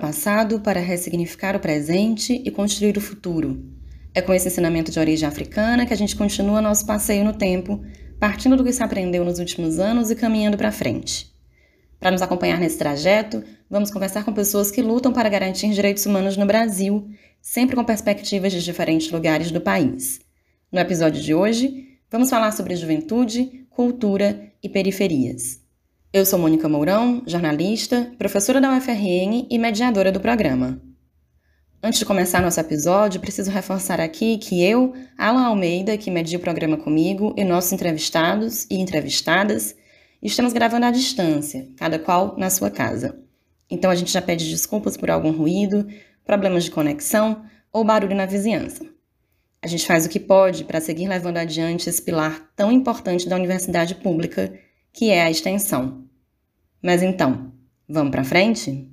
passado para ressignificar o presente e construir o futuro. É com esse ensinamento de origem africana que a gente continua nosso passeio no tempo, partindo do que se aprendeu nos últimos anos e caminhando para frente. Para nos acompanhar nesse trajeto, vamos conversar com pessoas que lutam para garantir direitos humanos no Brasil, sempre com perspectivas de diferentes lugares do país. No episódio de hoje, vamos falar sobre juventude, cultura e periferias. Eu sou Mônica Mourão, jornalista, professora da UFRN e mediadora do programa. Antes de começar nosso episódio, preciso reforçar aqui que eu, Alan Almeida, que mediu o programa comigo, e nossos entrevistados e entrevistadas, estamos gravando à distância, cada qual na sua casa. Então a gente já pede desculpas por algum ruído, problemas de conexão ou barulho na vizinhança. A gente faz o que pode para seguir levando adiante esse pilar tão importante da universidade pública que é a extensão. Mas então, vamos para frente?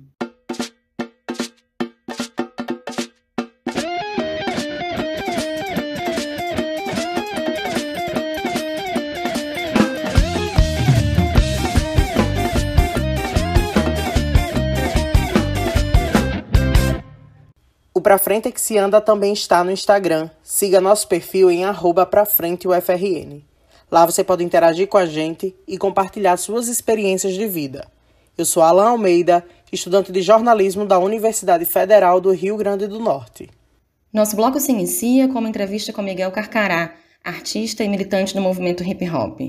O Pra Frente é que se anda também está no Instagram. Siga nosso perfil em arroba pra frente UFRN. Lá você pode interagir com a gente e compartilhar suas experiências de vida. Eu sou Alan Almeida, estudante de jornalismo da Universidade Federal do Rio Grande do Norte. Nosso bloco se inicia com uma entrevista com Miguel Carcará, artista e militante do movimento hip hop.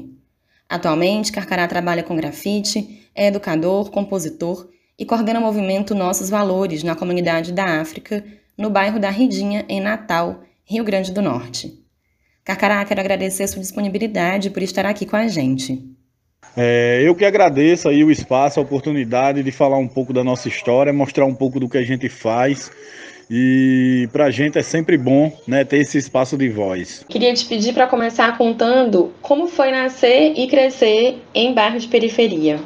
Atualmente, Carcará trabalha com grafite, é educador, compositor e coordena o movimento Nossos Valores na comunidade da África, no bairro da Ridinha, em Natal, Rio Grande do Norte. Carcará, quero agradecer a sua disponibilidade por estar aqui com a gente. É, eu que agradeço aí o espaço, a oportunidade de falar um pouco da nossa história, mostrar um pouco do que a gente faz. E para a gente é sempre bom né, ter esse espaço de voz. Queria te pedir para começar contando como foi nascer e crescer em bairro de periferia.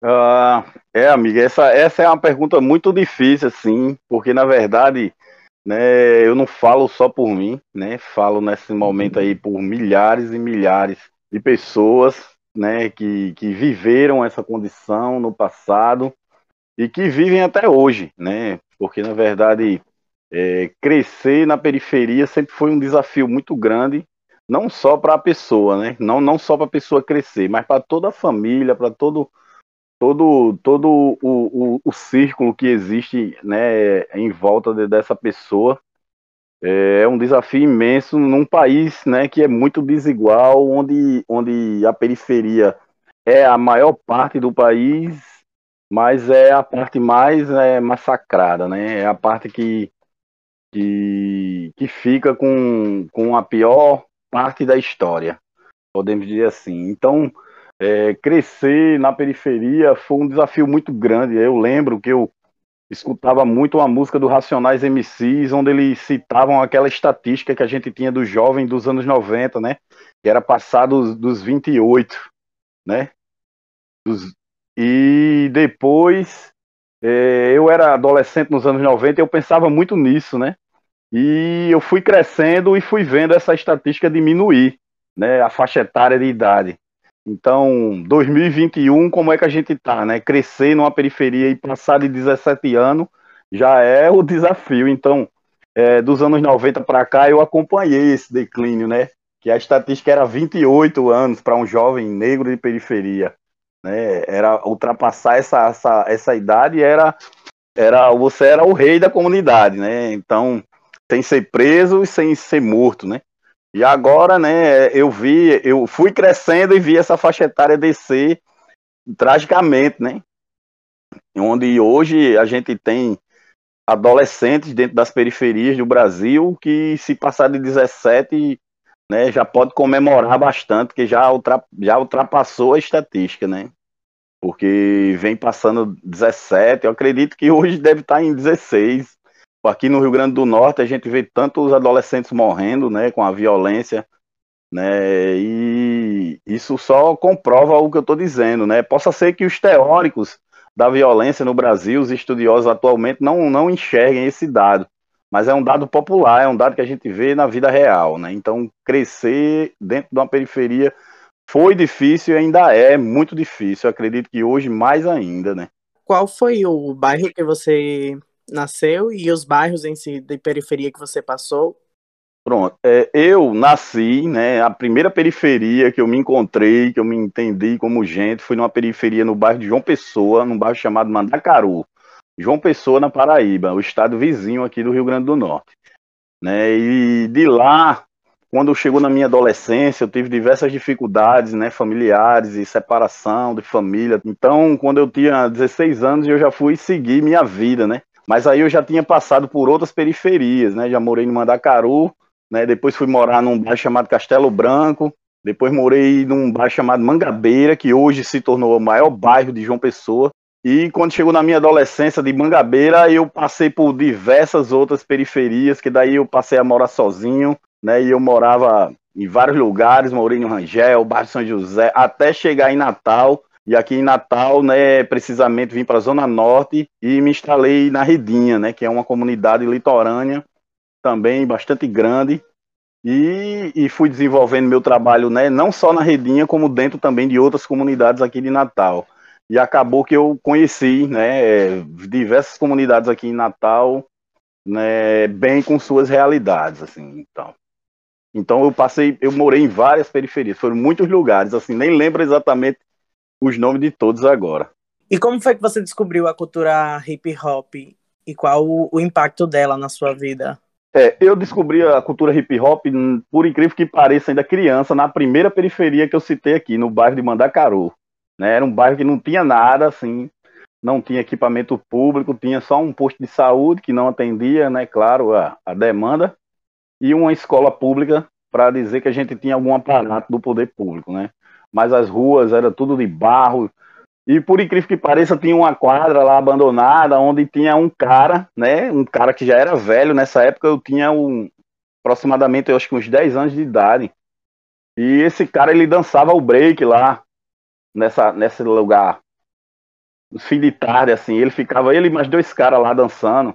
Uh, é, amiga, essa, essa é uma pergunta muito difícil, assim, porque na verdade né, eu não falo só por mim, né, falo nesse momento aí por milhares e milhares de pessoas, né, que, que viveram essa condição no passado e que vivem até hoje, né, porque na verdade é, crescer na periferia sempre foi um desafio muito grande, não só para a pessoa, né, não, não só para a pessoa crescer, mas para toda a família, para todo todo, todo o, o, o, círculo que existe né, em volta de, dessa pessoa é, é um desafio imenso num país né, que é muito desigual, onde, onde a periferia é a maior parte do país, mas é a parte mais é, massacrada, né? É a parte que, que, que fica com, com a pior parte da história, podemos dizer assim. Então, é, crescer na periferia foi um desafio muito grande. Eu lembro que eu escutava muito uma música do Racionais MCs, onde eles citavam aquela estatística que a gente tinha do jovem dos anos 90, né? Que era passado dos 28, né? Dos... E depois, é, eu era adolescente nos anos 90 e eu pensava muito nisso, né? E eu fui crescendo e fui vendo essa estatística diminuir, né? A faixa etária de idade. Então, 2021, como é que a gente tá, né? Crescer numa periferia e passar de 17 anos já é o desafio. Então, é, dos anos 90 para cá, eu acompanhei esse declínio, né? Que a estatística era 28 anos para um jovem negro de periferia. Né? Era ultrapassar essa, essa, essa idade era, era você era o rei da comunidade, né? Então, sem ser preso e sem ser morto, né? E agora, né, eu vi, eu fui crescendo e vi essa faixa etária descer tragicamente, né? Onde hoje a gente tem adolescentes dentro das periferias do Brasil que se passar de 17, né, já pode comemorar bastante, que já, ultra, já ultrapassou a estatística, né? Porque vem passando 17, eu acredito que hoje deve estar em 16, Aqui no Rio Grande do Norte a gente vê tantos adolescentes morrendo, né, com a violência, né, e isso só comprova o que eu estou dizendo, né. Possa ser que os teóricos da violência no Brasil, os estudiosos atualmente não não enxerguem esse dado, mas é um dado popular, é um dado que a gente vê na vida real, né. Então crescer dentro de uma periferia foi difícil e ainda é muito difícil. Eu acredito que hoje mais ainda, né. Qual foi o bairro que você nasceu e os bairros em si de periferia que você passou? Pronto, é, eu nasci, né, a primeira periferia que eu me encontrei, que eu me entendi como gente, foi numa periferia no bairro de João Pessoa, num bairro chamado Mandacaru. João Pessoa, na Paraíba, o estado vizinho aqui do Rio Grande do Norte. Né, e de lá, quando chegou na minha adolescência, eu tive diversas dificuldades, né, familiares e separação de família. Então, quando eu tinha 16 anos, eu já fui seguir minha vida, né? Mas aí eu já tinha passado por outras periferias, né? Já morei no Mandacaru, né? Depois fui morar num bairro chamado Castelo Branco, depois morei num bairro chamado Mangabeira, que hoje se tornou o maior bairro de João Pessoa. E quando chegou na minha adolescência de Mangabeira, eu passei por diversas outras periferias, que daí eu passei a morar sozinho, né? E eu morava em vários lugares, morei no Rangel, bairro São José, até chegar em Natal. E aqui em Natal, né, precisamente vim para a Zona Norte e me instalei na Redinha, né, que é uma comunidade litorânea também bastante grande e, e, fui desenvolvendo meu trabalho, né, não só na Redinha, como dentro também de outras comunidades aqui de Natal. E acabou que eu conheci, né, diversas comunidades aqui em Natal, né, bem com suas realidades, assim, então. Então eu passei, eu morei em várias periferias, foram muitos lugares, assim, nem lembro exatamente os nomes de todos agora. E como foi que você descobriu a cultura hip hop e qual o, o impacto dela na sua vida? É, eu descobri a cultura hip hop, por incrível que pareça, ainda criança, na primeira periferia que eu citei aqui, no bairro de Mandacaru. Né? Era um bairro que não tinha nada, assim, não tinha equipamento público, tinha só um posto de saúde que não atendia, né, claro, a, a demanda, e uma escola pública para dizer que a gente tinha algum aparato do poder público, né? Mas as ruas era tudo de barro, e por incrível que pareça, tinha uma quadra lá abandonada, onde tinha um cara, né? Um cara que já era velho. Nessa época eu tinha um, aproximadamente, eu acho que uns 10 anos de idade. E esse cara, ele dançava o break lá, nessa, nesse lugar. No fim de tarde, assim. Ele ficava, ele e mais dois caras lá dançando.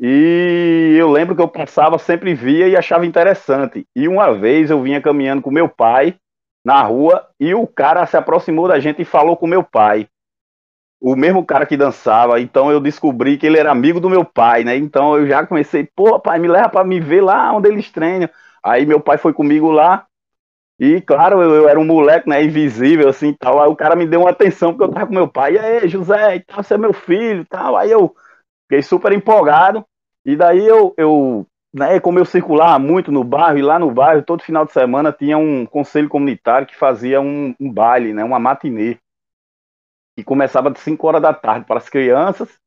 E eu lembro que eu passava, sempre via e achava interessante. E uma vez eu vinha caminhando com meu pai na rua e o cara se aproximou da gente e falou com meu pai. O mesmo cara que dançava, então eu descobri que ele era amigo do meu pai, né? Então eu já comecei, pô, pai, me leva para me ver lá onde eles treinam. Aí meu pai foi comigo lá, e claro, eu, eu, era um moleque, né, invisível, assim, tal. Aí o cara me deu uma atenção, porque eu tava com meu pai. E aí, José, e tal, você é meu filho, tal. Aí eu fiquei super empolgado. E daí eu, eu né, como eu circulava muito no bairro, e lá no bairro, todo final de semana tinha um conselho comunitário que fazia um, um baile, né, uma matinê, que começava de 5 horas da tarde para as crianças,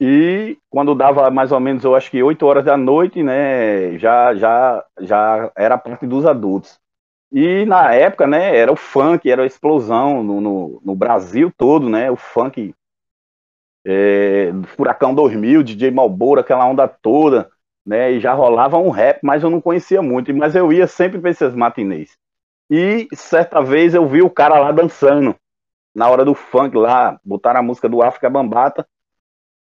e quando dava mais ou menos, eu acho que 8 horas da noite, né, já, já, já era a parte dos adultos. E na época, né, era o funk, era a explosão no, no, no Brasil todo, né, o funk, é, Furacão 2000, DJ Malboro, aquela onda toda, né? E já rolava um rap, mas eu não conhecia muito. Mas eu ia sempre para esses matinês. E certa vez eu vi o cara lá dançando, na hora do funk lá, botaram a música do África Bambata.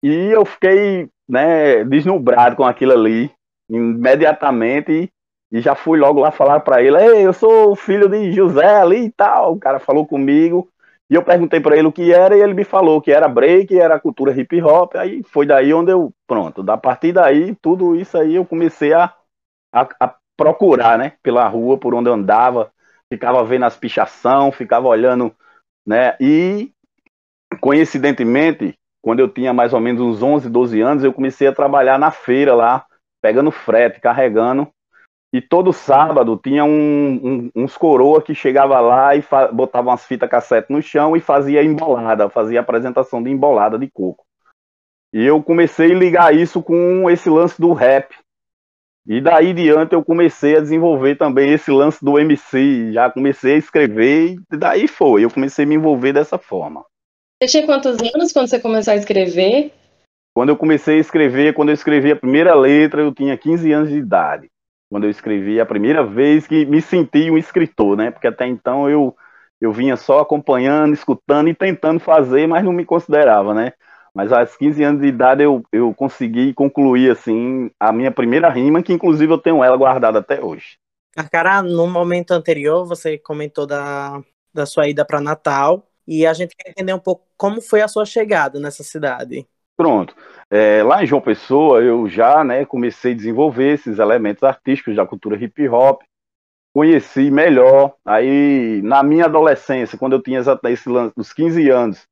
E eu fiquei, né, deslumbrado com aquilo ali, imediatamente. E, já fui logo lá falar para ele: Ei, eu sou filho de José ali e tal. O cara falou comigo. E eu perguntei para ele o que era e ele me falou que era break, era cultura hip hop. Aí foi daí onde eu, pronto, da partir daí, tudo isso aí eu comecei a, a, a procurar, né, pela rua, por onde eu andava, ficava vendo as pichação, ficava olhando, né, e coincidentemente, quando eu tinha mais ou menos uns 11, 12 anos, eu comecei a trabalhar na feira lá, pegando frete, carregando e todo sábado tinha um, um, uns coroa que chegava lá e botava umas fitas cassete no chão e fazia embolada, fazia apresentação de embolada de coco. E eu comecei a ligar isso com esse lance do rap. E daí diante eu comecei a desenvolver também esse lance do MC, já comecei a escrever e daí foi, eu comecei a me envolver dessa forma. Você tinha quantos anos quando você começou a escrever? Quando eu comecei a escrever, quando eu escrevi a primeira letra, eu tinha 15 anos de idade quando eu escrevi a primeira vez que me senti um escritor, né? Porque até então eu eu vinha só acompanhando, escutando e tentando fazer, mas não me considerava, né? Mas aos 15 anos de idade eu, eu consegui concluir assim a minha primeira rima, que inclusive eu tenho ela guardada até hoje. Carcará, no momento anterior você comentou da, da sua ida para Natal e a gente quer entender um pouco como foi a sua chegada nessa cidade. Pronto. É, lá em João Pessoa, eu já né, comecei a desenvolver esses elementos artísticos da cultura hip hop, conheci melhor. Aí, na minha adolescência, quando eu tinha esse lance dos 15 anos,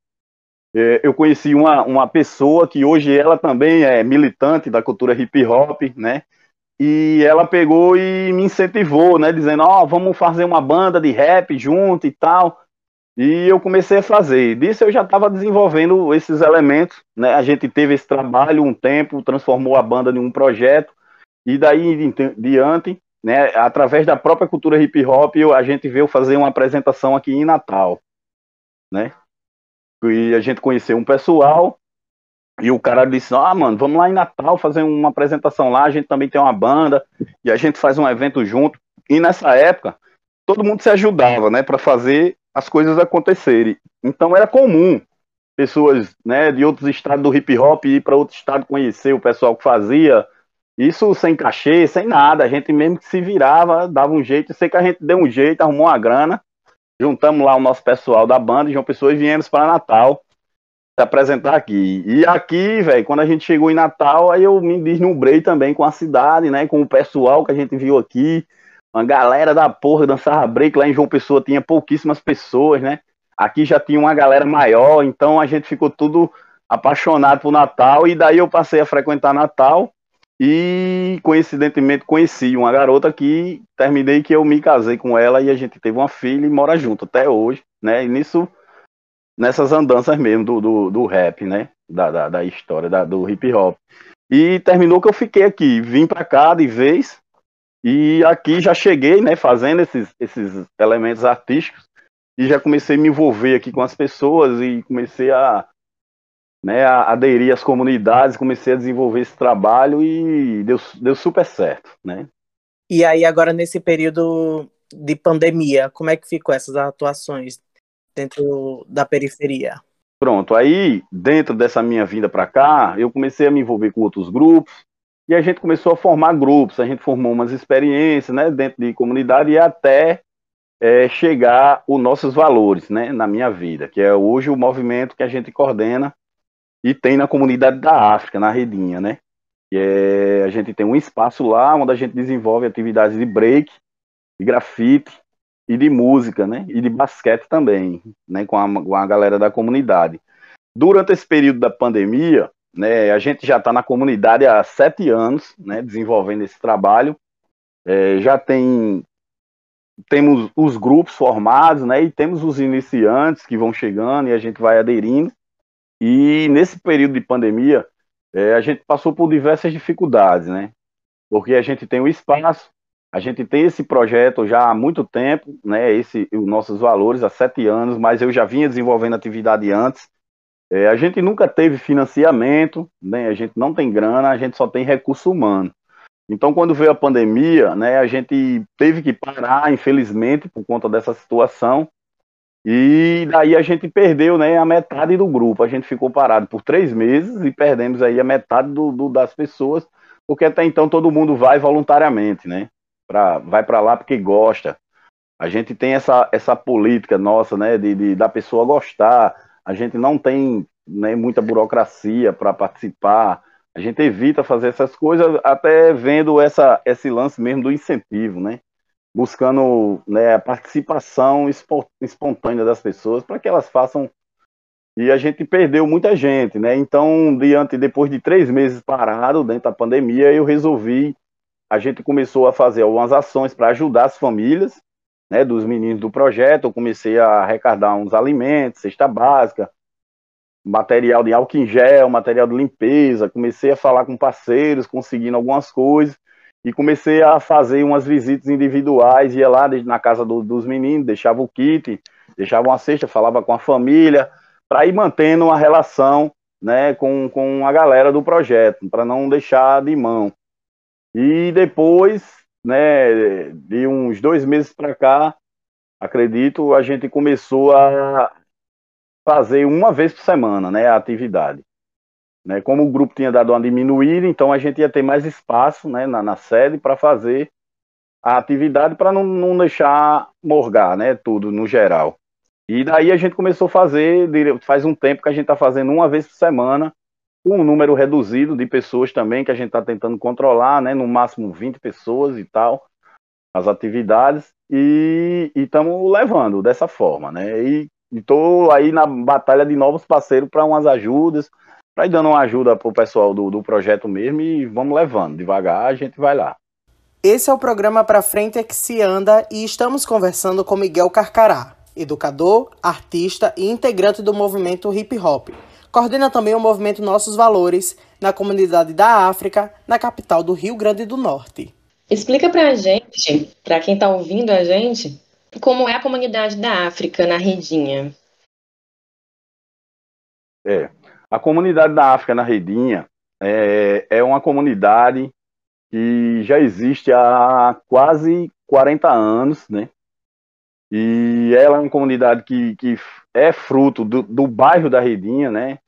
é, eu conheci uma, uma pessoa que hoje ela também é militante da cultura hip hop, né? E ela pegou e me incentivou, né? Dizendo, ó, oh, vamos fazer uma banda de rap junto e tal. E eu comecei a fazer. Disso eu já estava desenvolvendo esses elementos, né? A gente teve esse trabalho um tempo, transformou a banda em um projeto, e daí em diante, né, através da própria cultura hip hop, a gente veio fazer uma apresentação aqui em Natal, né? E a gente conheceu um pessoal, e o cara disse: Ah, mano, vamos lá em Natal fazer uma apresentação lá. A gente também tem uma banda e a gente faz um evento junto. E nessa época, todo mundo se ajudava, né, para fazer as coisas acontecerem. Então era comum pessoas né, de outros estados do hip hop ir para outro estado conhecer o pessoal que fazia. Isso sem cachê, sem nada. A gente mesmo que se virava, dava um jeito. Sei que a gente deu um jeito, arrumou uma grana. Juntamos lá o nosso pessoal da banda de João Pessoa e viemos para Natal se apresentar aqui. E aqui, velho, quando a gente chegou em Natal, aí eu me deslumbrei também com a cidade, né? Com o pessoal que a gente viu aqui uma galera da porra dançava break lá em João Pessoa tinha pouquíssimas pessoas, né? Aqui já tinha uma galera maior, então a gente ficou tudo apaixonado por Natal e daí eu passei a frequentar Natal e coincidentemente conheci uma garota que terminei que eu me casei com ela e a gente teve uma filha e mora junto até hoje, né? E nisso nessas andanças mesmo do, do, do rap, né? Da, da, da história da, do hip hop. E terminou que eu fiquei aqui, vim para cá de vez, e aqui já cheguei, né, fazendo esses, esses elementos artísticos e já comecei a me envolver aqui com as pessoas e comecei a, né, a aderir às comunidades, comecei a desenvolver esse trabalho e deu, deu super certo, né. E aí agora nesse período de pandemia, como é que ficou essas atuações dentro da periferia? Pronto, aí dentro dessa minha vinda para cá, eu comecei a me envolver com outros grupos, e a gente começou a formar grupos, a gente formou umas experiências né, dentro de comunidade e até é, chegar os nossos valores né, na minha vida, que é hoje o movimento que a gente coordena e tem na comunidade da África, na Redinha, né? Que é, a gente tem um espaço lá onde a gente desenvolve atividades de break, de grafite e de música, né? E de basquete também, né? Com a, com a galera da comunidade. Durante esse período da pandemia, né, a gente já está na comunidade há sete anos, né, desenvolvendo esse trabalho. É, já tem temos os grupos formados, né, e temos os iniciantes que vão chegando e a gente vai aderindo. E nesse período de pandemia, é, a gente passou por diversas dificuldades, né, porque a gente tem o espaço, a gente tem esse projeto já há muito tempo, né, esse os nossos valores há sete anos, mas eu já vinha desenvolvendo atividade antes. É, a gente nunca teve financiamento, né, a gente não tem grana, a gente só tem recurso humano. Então, quando veio a pandemia, né, a gente teve que parar, infelizmente, por conta dessa situação. E daí a gente perdeu né, a metade do grupo. A gente ficou parado por três meses e perdemos aí a metade do, do das pessoas, porque até então todo mundo vai voluntariamente, né? Pra, vai para lá porque gosta. A gente tem essa, essa política nossa, né, de, de da pessoa gostar a gente não tem né, muita burocracia para participar, a gente evita fazer essas coisas, até vendo essa, esse lance mesmo do incentivo, né? Buscando né, a participação espontânea das pessoas para que elas façam. E a gente perdeu muita gente, né? Então, diante, depois de três meses parado dentro da pandemia, eu resolvi. A gente começou a fazer algumas ações para ajudar as famílias, né, dos meninos do projeto, eu comecei a arrecadar uns alimentos, cesta básica, material de álcool em gel, material de limpeza, comecei a falar com parceiros, conseguindo algumas coisas, e comecei a fazer umas visitas individuais, ia lá na casa do, dos meninos, deixava o kit, deixava uma cesta, falava com a família, para ir mantendo uma relação né, com, com a galera do projeto, para não deixar de mão. E depois né, de uns dois meses para cá, acredito, a gente começou a fazer uma vez por semana, né, a atividade. Né, como o grupo tinha dado uma diminuída, então a gente ia ter mais espaço, né, na, na sede para fazer a atividade para não, não deixar morgar, né, tudo no geral. E daí a gente começou a fazer, faz um tempo que a gente está fazendo uma vez por semana um número reduzido de pessoas também que a gente está tentando controlar, né? No máximo 20 pessoas e tal, as atividades, e estamos levando dessa forma, né? E estou aí na batalha de novos parceiros para umas ajudas, para ir dando uma ajuda para o pessoal do, do projeto mesmo e vamos levando. Devagar a gente vai lá. Esse é o programa Pra Frente é que se anda e estamos conversando com Miguel Carcará, educador, artista e integrante do movimento hip hop. Coordena também o movimento Nossos Valores na comunidade da África, na capital do Rio Grande do Norte. Explica pra gente, para quem está ouvindo a gente, como é a comunidade da África na Redinha. É, a comunidade da África na Redinha é, é uma comunidade que já existe há quase 40 anos, né? E ela é uma comunidade que, que é fruto do, do bairro da Redinha, né?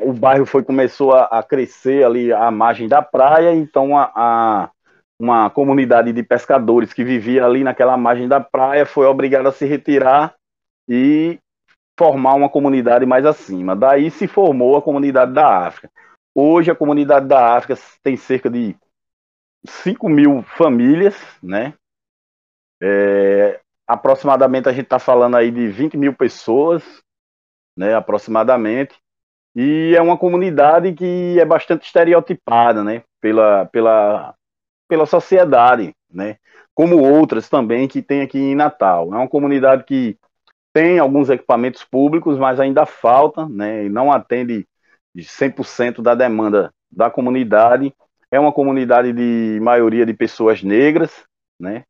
O bairro foi começou a, a crescer ali à margem da praia, então a, a, uma comunidade de pescadores que vivia ali naquela margem da praia foi obrigada a se retirar e formar uma comunidade mais acima. Daí se formou a comunidade da África. Hoje a comunidade da África tem cerca de 5 mil famílias, né? É, aproximadamente a gente está falando aí de 20 mil pessoas, né, aproximadamente, e é uma comunidade que é bastante estereotipada, né, pela, pela, pela sociedade, né, como outras também que tem aqui em Natal. É uma comunidade que tem alguns equipamentos públicos, mas ainda falta, né, e não atende 100% da demanda da comunidade. É uma comunidade de maioria de pessoas negras, né,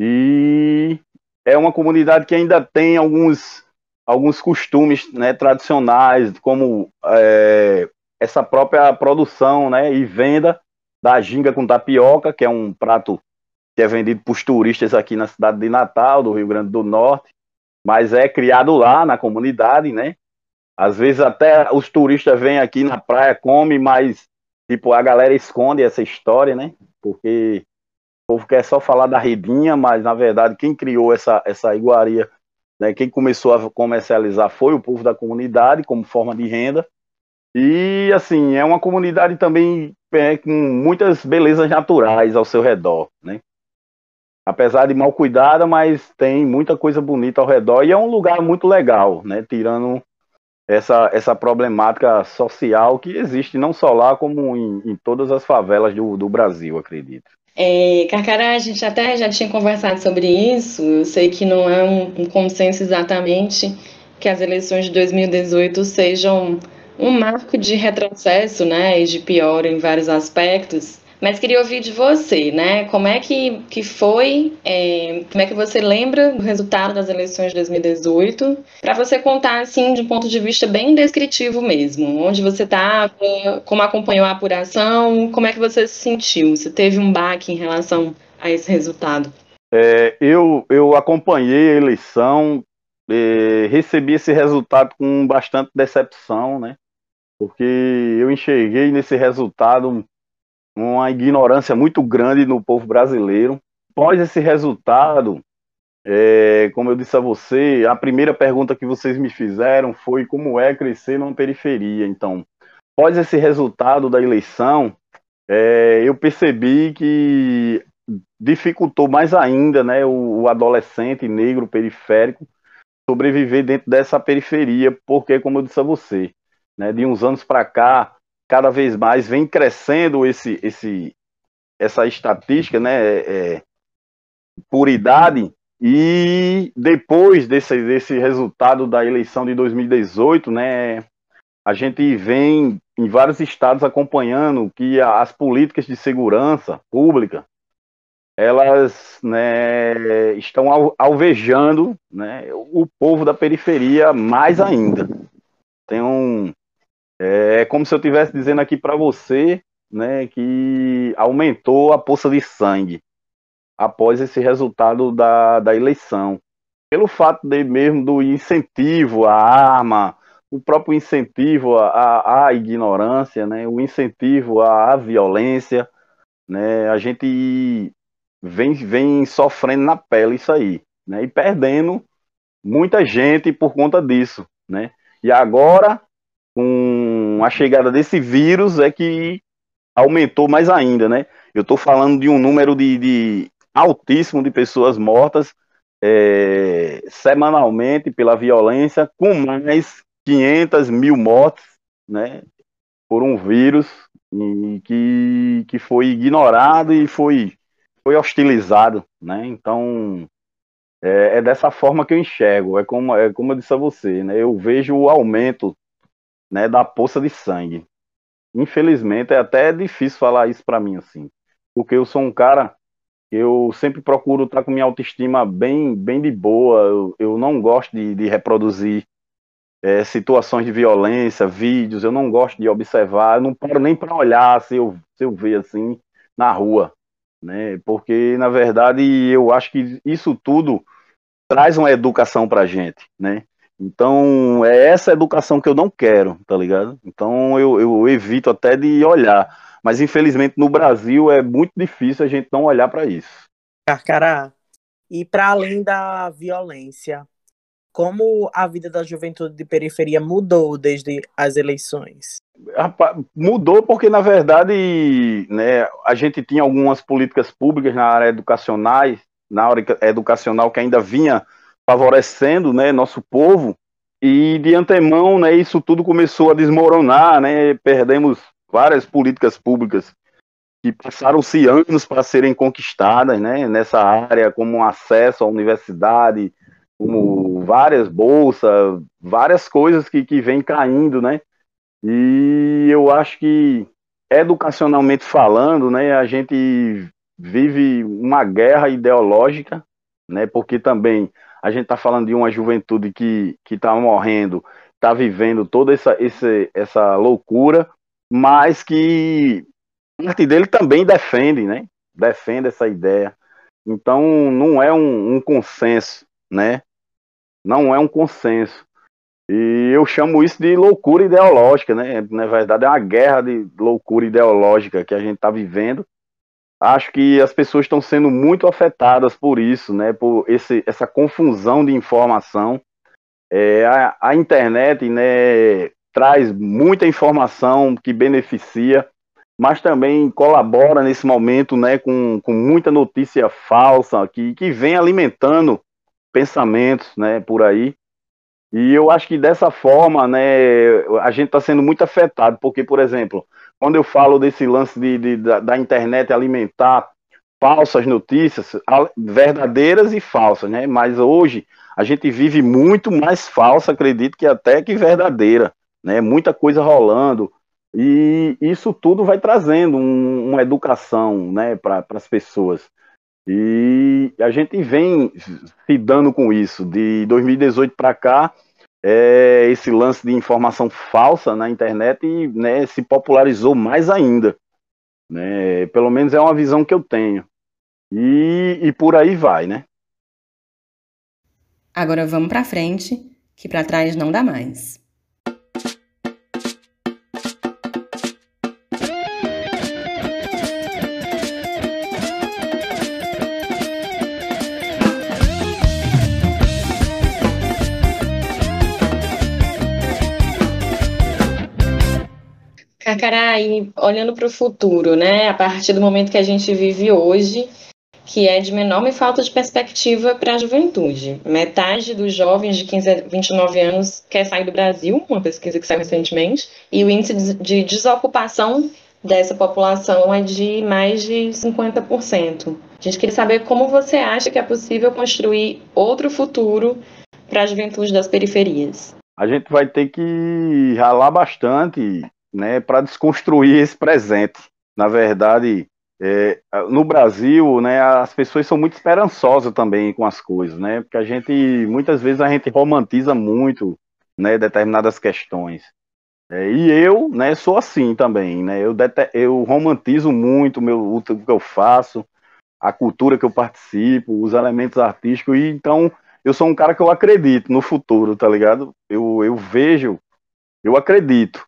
e é uma comunidade que ainda tem alguns, alguns costumes né, tradicionais, como é, essa própria produção né, e venda da ginga com tapioca, que é um prato que é vendido para os turistas aqui na cidade de Natal, do Rio Grande do Norte, mas é criado lá na comunidade, né? Às vezes até os turistas vêm aqui na praia, comem, mas tipo, a galera esconde essa história, né? Porque o povo quer só falar da redinha, mas na verdade quem criou essa, essa iguaria, né, quem começou a comercializar foi o povo da comunidade como forma de renda. E assim, é uma comunidade também é, com muitas belezas naturais ao seu redor, né? Apesar de mal cuidada, mas tem muita coisa bonita ao redor e é um lugar muito legal, né? Tirando essa, essa problemática social que existe não só lá, como em, em todas as favelas do, do Brasil, acredito. É, Carcará, a gente até já tinha conversado sobre isso. Eu sei que não é um, um consenso exatamente que as eleições de 2018 sejam um marco de retrocesso, né, e de pior em vários aspectos. Mas queria ouvir de você, né? Como é que, que foi, é, como é que você lembra do resultado das eleições de 2018, para você contar, assim, de um ponto de vista bem descritivo mesmo. Onde você estava, como acompanhou a apuração, como é que você se sentiu? Você teve um baque em relação a esse resultado? É, eu, eu acompanhei a eleição, é, recebi esse resultado com bastante decepção, né? Porque eu enxerguei nesse resultado uma ignorância muito grande no povo brasileiro. Após esse resultado, é, como eu disse a você, a primeira pergunta que vocês me fizeram foi como é crescer numa periferia. Então, após esse resultado da eleição, é, eu percebi que dificultou mais ainda né, o, o adolescente negro periférico sobreviver dentro dessa periferia, porque, como eu disse a você, né, de uns anos para cá, cada vez mais vem crescendo esse, esse, essa estatística, né, é, é, por idade, e depois desse, desse resultado da eleição de 2018, né, a gente vem em vários estados acompanhando que as políticas de segurança pública elas né, estão alvejando né, o povo da periferia mais ainda. Tem um, é como se eu estivesse dizendo aqui para você, né, que aumentou a poça de sangue após esse resultado da, da eleição. Pelo fato de mesmo do incentivo à arma, o próprio incentivo à, à ignorância, né, o incentivo à, à violência, né, a gente vem, vem sofrendo na pele isso aí, né, e perdendo muita gente por conta disso, né. E agora com a chegada desse vírus é que aumentou mais ainda, né? Eu estou falando de um número de, de, altíssimo de pessoas mortas é, semanalmente pela violência, com mais 500 mil mortes, né? Por um vírus que, que foi ignorado e foi, foi hostilizado, né? Então, é, é, dessa forma que eu enxergo. É como, é como eu disse a você, né? Eu vejo o aumento né, da poça de sangue. Infelizmente, é até difícil falar isso para mim, assim. Porque eu sou um cara que eu sempre procuro estar com minha autoestima bem, bem de boa. Eu, eu não gosto de, de reproduzir é, situações de violência, vídeos. Eu não gosto de observar. Eu não paro nem para olhar se eu, se eu ver assim na rua né? Porque na verdade eu acho que isso tudo traz uma educação para gente, né? Então é essa educação que eu não quero, tá ligado? Então eu, eu evito até de olhar, mas infelizmente no Brasil é muito difícil a gente não olhar para isso. Carcará. E para além da violência, como a vida da juventude de periferia mudou desde as eleições? Mudou porque, na verdade, né, a gente tinha algumas políticas públicas na área educacional, na área educacional que ainda vinha favorecendo né, nosso povo, e de antemão né, isso tudo começou a desmoronar, né, perdemos várias políticas públicas que passaram-se anos para serem conquistadas né, nessa área, como acesso à universidade, como várias bolsas, várias coisas que, que vêm caindo, né? E eu acho que, educacionalmente falando, né, a gente vive uma guerra ideológica, né, porque também a gente está falando de uma juventude que está morrendo, está vivendo toda essa, essa, essa loucura, mas que parte dele também defende, né, defende essa ideia. Então, não é um, um consenso, né, não é um consenso. E eu chamo isso de loucura ideológica, né? Na verdade, é uma guerra de loucura ideológica que a gente está vivendo. Acho que as pessoas estão sendo muito afetadas por isso, né? Por esse, essa confusão de informação. É, a, a internet, né? Traz muita informação que beneficia, mas também colabora nesse momento, né? Com, com muita notícia falsa que, que vem alimentando pensamentos, né? Por aí. E eu acho que dessa forma, né, a gente está sendo muito afetado, porque, por exemplo, quando eu falo desse lance de, de da, da, internet alimentar falsas notícias, verdadeiras e falsas, né? Mas hoje a gente vive muito mais falsa, acredito que até que verdadeira, né? Muita coisa rolando e isso tudo vai trazendo um, uma educação, né, para as pessoas. E a gente vem se dando com isso. De 2018 para cá, é, esse lance de informação falsa na internet né, se popularizou mais ainda. Né? Pelo menos é uma visão que eu tenho. E, e por aí vai, né? Agora vamos para frente, que para trás não dá mais. Carcará, e olhando para o futuro, né, a partir do momento que a gente vive hoje, que é de enorme falta de perspectiva para a juventude. Metade dos jovens de 15 a 29 anos quer sair do Brasil, uma pesquisa que saiu recentemente, e o índice de desocupação dessa população é de mais de 50%. A gente queria saber como você acha que é possível construir outro futuro para a juventude das periferias. A gente vai ter que ralar bastante né, para desconstruir esse presente. Na verdade, é, no Brasil, né, as pessoas são muito esperançosas também com as coisas, né, porque a gente, muitas vezes, a gente romantiza muito, né, determinadas questões. É, e eu, né, sou assim também, né, eu, eu romantizo muito meu, o que eu faço, a cultura que eu participo, os elementos artísticos, e então eu sou um cara que eu acredito no futuro, tá ligado? Eu, eu vejo, eu acredito.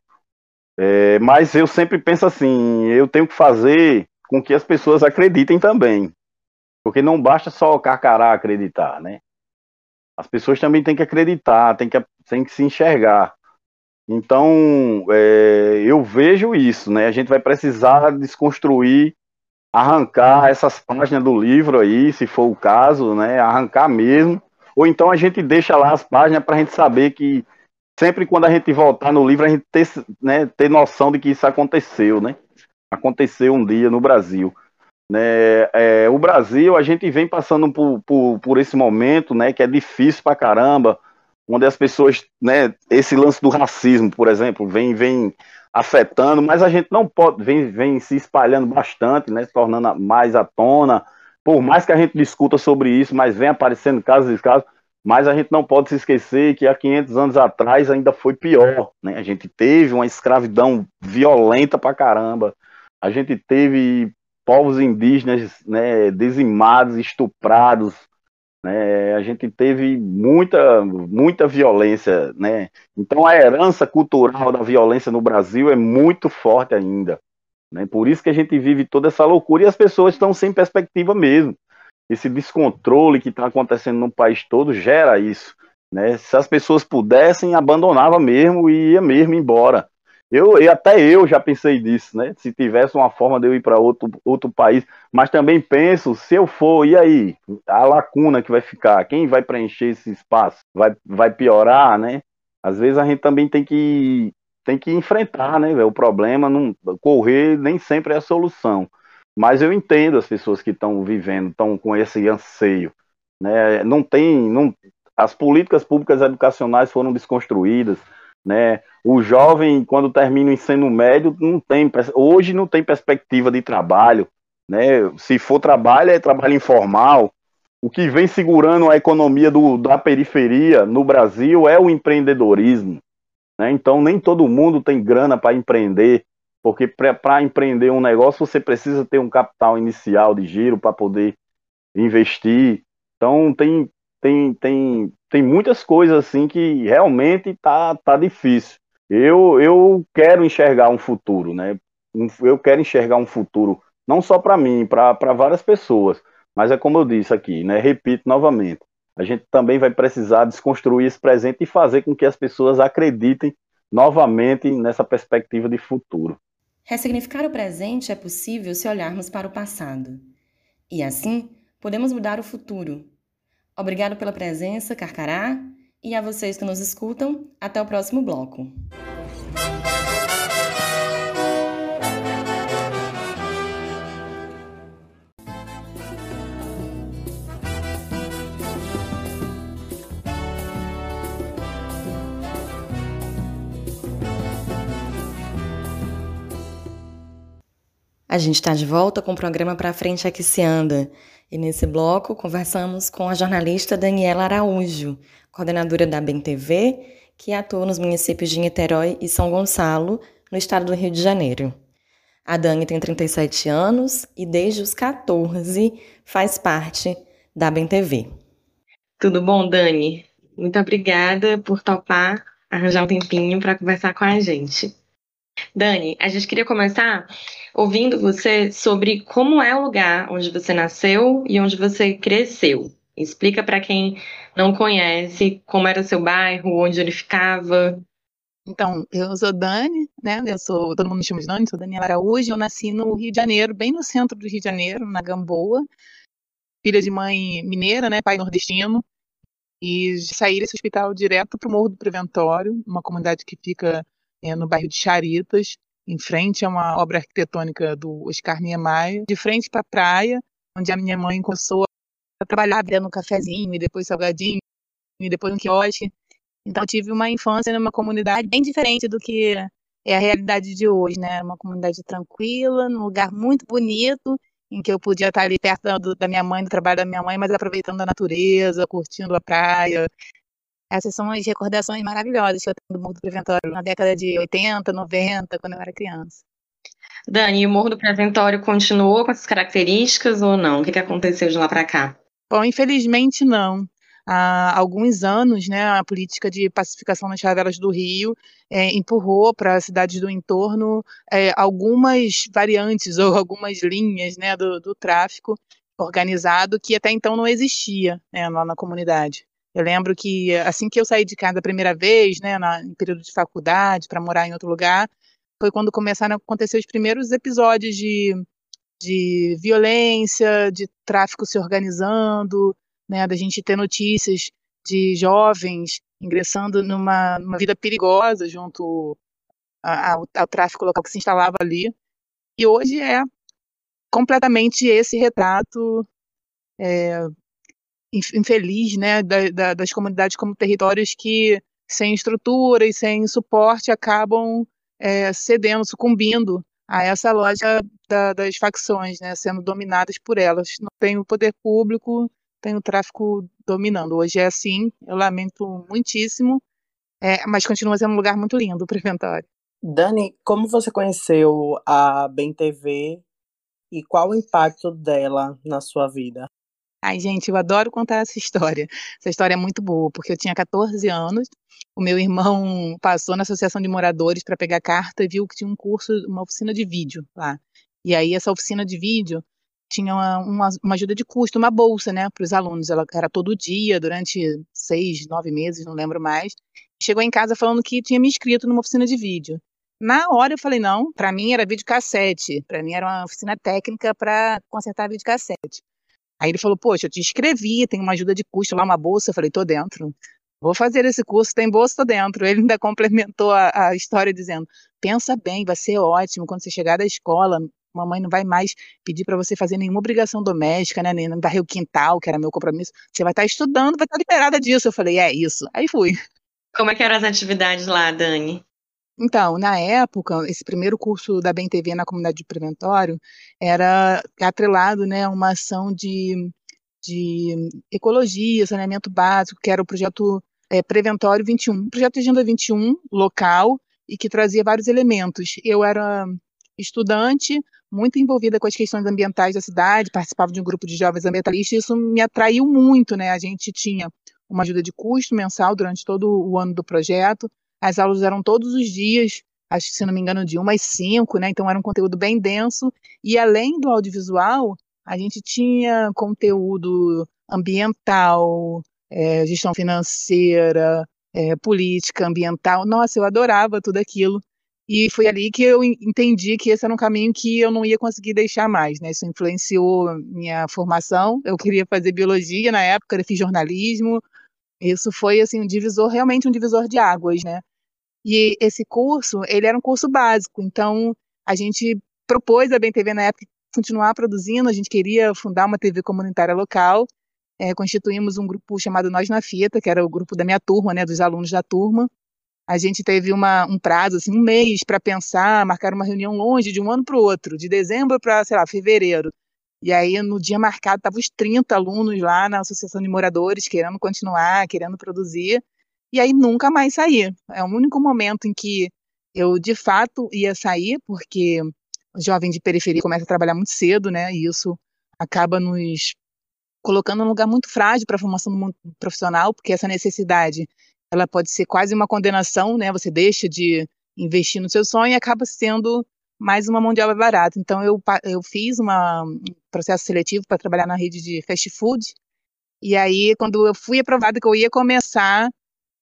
É, mas eu sempre penso assim, eu tenho que fazer com que as pessoas acreditem também. Porque não basta só o carcará acreditar, né? As pessoas também têm que acreditar, têm que, têm que se enxergar. Então, é, eu vejo isso, né? A gente vai precisar desconstruir, arrancar essas páginas do livro aí, se for o caso, né? Arrancar mesmo. Ou então a gente deixa lá as páginas para a gente saber que sempre quando a gente voltar no livro, a gente ter, né, ter noção de que isso aconteceu, né? Aconteceu um dia no Brasil. Né, é, o Brasil, a gente vem passando por, por, por, esse momento, né, que é difícil pra caramba, onde as pessoas, né, esse lance do racismo, por exemplo, vem, vem afetando, mas a gente não pode, vem, vem se espalhando bastante, né, se tornando mais à tona, por mais que a gente discuta sobre isso, mas vem aparecendo casos e casos, mas a gente não pode se esquecer que há 500 anos atrás ainda foi pior, né, a gente teve uma escravidão violenta pra caramba, a gente teve povos indígenas né, dizimados, estuprados. Né, a gente teve muita, muita violência. Né? Então, a herança cultural da violência no Brasil é muito forte ainda. Né? Por isso que a gente vive toda essa loucura e as pessoas estão sem perspectiva mesmo. Esse descontrole que está acontecendo no país todo gera isso. Né? Se as pessoas pudessem, abandonava mesmo e ia mesmo embora. Eu, e até eu já pensei nisso, né? Se tivesse uma forma de eu ir para outro, outro país, mas também penso, se eu for, e aí? A lacuna que vai ficar, quem vai preencher esse espaço? Vai, vai piorar, né? Às vezes a gente também tem que, tem que enfrentar, né? O problema, não, correr nem sempre é a solução. Mas eu entendo as pessoas que estão vivendo, estão com esse anseio. Né? Não tem. Não, as políticas públicas educacionais foram desconstruídas né? O jovem, quando termina o ensino médio, não tem, hoje não tem perspectiva de trabalho. Né? Se for trabalho, é trabalho informal. O que vem segurando a economia do, da periferia no Brasil é o empreendedorismo. Né? Então, nem todo mundo tem grana para empreender, porque para empreender um negócio você precisa ter um capital inicial de giro para poder investir. Então, tem, tem, tem, tem muitas coisas assim que realmente tá, tá difícil. Eu, eu quero enxergar um futuro, né? Eu quero enxergar um futuro não só para mim, para várias pessoas, mas é como eu disse aqui, né? Repito novamente, a gente também vai precisar desconstruir esse presente e fazer com que as pessoas acreditem novamente nessa perspectiva de futuro. Ressignificar o presente é possível se olharmos para o passado. E assim, podemos mudar o futuro, Obrigado pela presença, Carcará, e a vocês que nos escutam, até o próximo bloco. A gente está de volta com o programa Pra Frente é que se anda. E nesse bloco conversamos com a jornalista Daniela Araújo, coordenadora da BEM TV, que atua nos municípios de Niterói e São Gonçalo, no estado do Rio de Janeiro. A Dani tem 37 anos e desde os 14 faz parte da BEM TV. Tudo bom, Dani? Muito obrigada por topar arranjar um tempinho para conversar com a gente. Dani, a gente queria começar ouvindo você sobre como é o lugar onde você nasceu e onde você cresceu. Explica para quem não conhece como era seu bairro, onde ele ficava. Então, eu sou Dani, né? Eu sou, todo mundo me chama de Dani, sou Daniela Araújo. Eu nasci no Rio de Janeiro, bem no centro do Rio de Janeiro, na Gamboa. Filha de mãe mineira, né? Pai nordestino. E saí desse hospital direto para o Morro do Preventório, uma comunidade que fica é, no bairro de Charitas, em frente a uma obra arquitetônica do Oscar Niemeyer, de frente para a praia, onde a minha mãe começou a trabalhar dando um cafezinho e depois salgadinho e depois um quiosque. Então tive uma infância numa comunidade bem diferente do que é a realidade de hoje, né? Uma comunidade tranquila, num lugar muito bonito, em que eu podia estar ali perto da minha mãe, do trabalho da minha mãe, mas aproveitando a natureza, curtindo a praia, essas são as recordações maravilhosas que eu tenho do Morro do Preventório na década de 80, 90, quando eu era criança. Dani, o Morro do Preventório continuou com essas características ou não? O que, aconteceu de lá para cá? Bom, infelizmente não. Há alguns anos, né, a política de pacificação nas favelas do Rio é, empurrou para as cidades do entorno é, algumas variantes ou algumas linhas né, do, do tráfico organizado que até então não existia né, lá na comunidade. Eu lembro que assim que eu saí de casa a primeira vez, né, na, em período de faculdade, para morar em outro lugar, foi quando começaram a acontecer os primeiros episódios de, de violência, de tráfico se organizando, né, da gente ter notícias de jovens ingressando numa, numa vida perigosa junto ao, ao tráfico local que se instalava ali. E hoje é completamente esse retrato é, infeliz né, da, da, das comunidades como territórios que, sem estrutura e sem suporte, acabam é, cedendo, sucumbindo a essa loja da, das facções, né, sendo dominadas por elas. Não tem o poder público, tem o tráfico dominando. Hoje é assim, eu lamento muitíssimo, é, mas continua sendo um lugar muito lindo o Preventório. Dani, como você conheceu a Bem TV e qual o impacto dela na sua vida? Ai, gente, eu adoro contar essa história. Essa história é muito boa, porque eu tinha 14 anos, o meu irmão passou na associação de moradores para pegar carta e viu que tinha um curso, uma oficina de vídeo lá. E aí essa oficina de vídeo tinha uma, uma, uma ajuda de custo, uma bolsa, né, para os alunos. Ela era todo dia, durante seis, nove meses, não lembro mais. Chegou em casa falando que tinha me inscrito numa oficina de vídeo. Na hora eu falei, não, para mim era videocassete, para mim era uma oficina técnica para consertar videocassete. Aí ele falou, poxa, eu te inscrevi, tem uma ajuda de custo lá, uma bolsa. Eu falei, tô dentro. Vou fazer esse curso, tem bolsa, tô dentro. Ele ainda complementou a, a história dizendo, pensa bem, vai ser ótimo, quando você chegar da escola, mamãe não vai mais pedir para você fazer nenhuma obrigação doméstica, né? Nem varrer o quintal, que era meu compromisso. Você vai estar tá estudando, vai estar tá liberada disso. Eu falei, é isso. Aí fui. Como é que eram as atividades lá, Dani? Então, na época, esse primeiro curso da BNTV na comunidade de Preventório era atrelado né, a uma ação de, de ecologia, saneamento básico, que era o projeto é, Preventório 21, um projeto Agenda 21, local, e que trazia vários elementos. Eu era estudante, muito envolvida com as questões ambientais da cidade, participava de um grupo de jovens ambientalistas, e isso me atraiu muito, né? A gente tinha uma ajuda de custo mensal durante todo o ano do projeto, as aulas eram todos os dias, acho que se não me engano, de uma às cinco, né? Então era um conteúdo bem denso. E além do audiovisual, a gente tinha conteúdo ambiental, é, gestão financeira, é, política ambiental. Nossa, eu adorava tudo aquilo. E foi ali que eu entendi que esse era um caminho que eu não ia conseguir deixar mais, né? Isso influenciou minha formação. Eu queria fazer biologia na época, eu fiz jornalismo. Isso foi assim um divisor, realmente um divisor de águas, né? E esse curso, ele era um curso básico, então a gente propôs a Bem TV na época continuar produzindo, a gente queria fundar uma TV comunitária local, é, constituímos um grupo chamado Nós na Fita, que era o grupo da minha turma, né, dos alunos da turma. A gente teve uma, um prazo, assim, um mês para pensar, marcar uma reunião longe, de um ano para o outro, de dezembro para, sei lá, fevereiro. E aí, no dia marcado, estavam os 30 alunos lá na Associação de Moradores, querendo continuar, querendo produzir e aí nunca mais sair. É o único momento em que eu de fato ia sair, porque o jovem de periferia começa a trabalhar muito cedo, né? E isso acaba nos colocando num lugar muito frágil para a formação do mundo profissional, porque essa necessidade ela pode ser quase uma condenação, né? Você deixa de investir no seu sonho e acaba sendo mais uma mão de obra barata. Então eu, eu fiz uma, um processo seletivo para trabalhar na rede de fast food. E aí, quando eu fui aprovada que eu ia começar,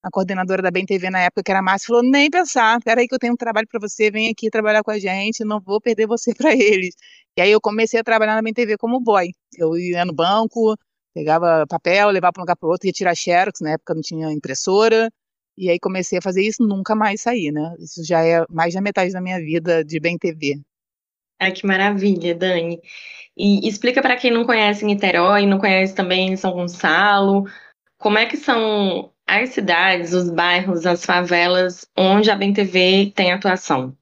a coordenadora da Bem TV na época, que era a Márcia, falou: nem pensar, peraí que eu tenho um trabalho para você, vem aqui trabalhar com a gente, não vou perder você para eles. E aí eu comecei a trabalhar na Bem TV como boy. Eu ia no banco, pegava papel, levava para um lugar para outro, ia tirar xerox, na época não tinha impressora, e aí comecei a fazer isso, nunca mais saí, né? Isso já é mais da metade da minha vida de Bem TV. Ai, que maravilha, Dani. E explica para quem não conhece Niterói, não conhece também São Gonçalo, como é que são as cidades, os bairros, as favelas onde a BemTV tem atuação?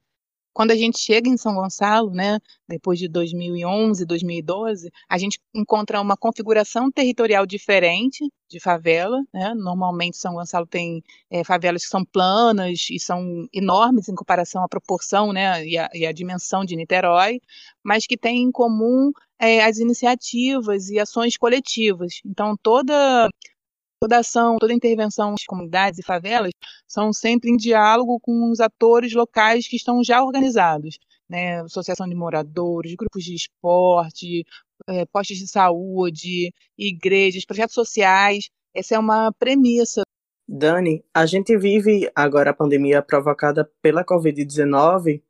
Quando a gente chega em São Gonçalo, né, depois de 2011, 2012, a gente encontra uma configuração territorial diferente de favela. Né? Normalmente São Gonçalo tem é, favelas que são planas e são enormes em comparação à proporção né, e, a, e a dimensão de Niterói, mas que têm em comum é, as iniciativas e ações coletivas. Então, toda toda ação, toda intervenção nas comunidades e favelas são sempre em diálogo com os atores locais que estão já organizados, né? Associação de moradores, grupos de esporte, é, postos de saúde, igrejas, projetos sociais. Essa é uma premissa. Dani, a gente vive agora a pandemia provocada pela Covid-19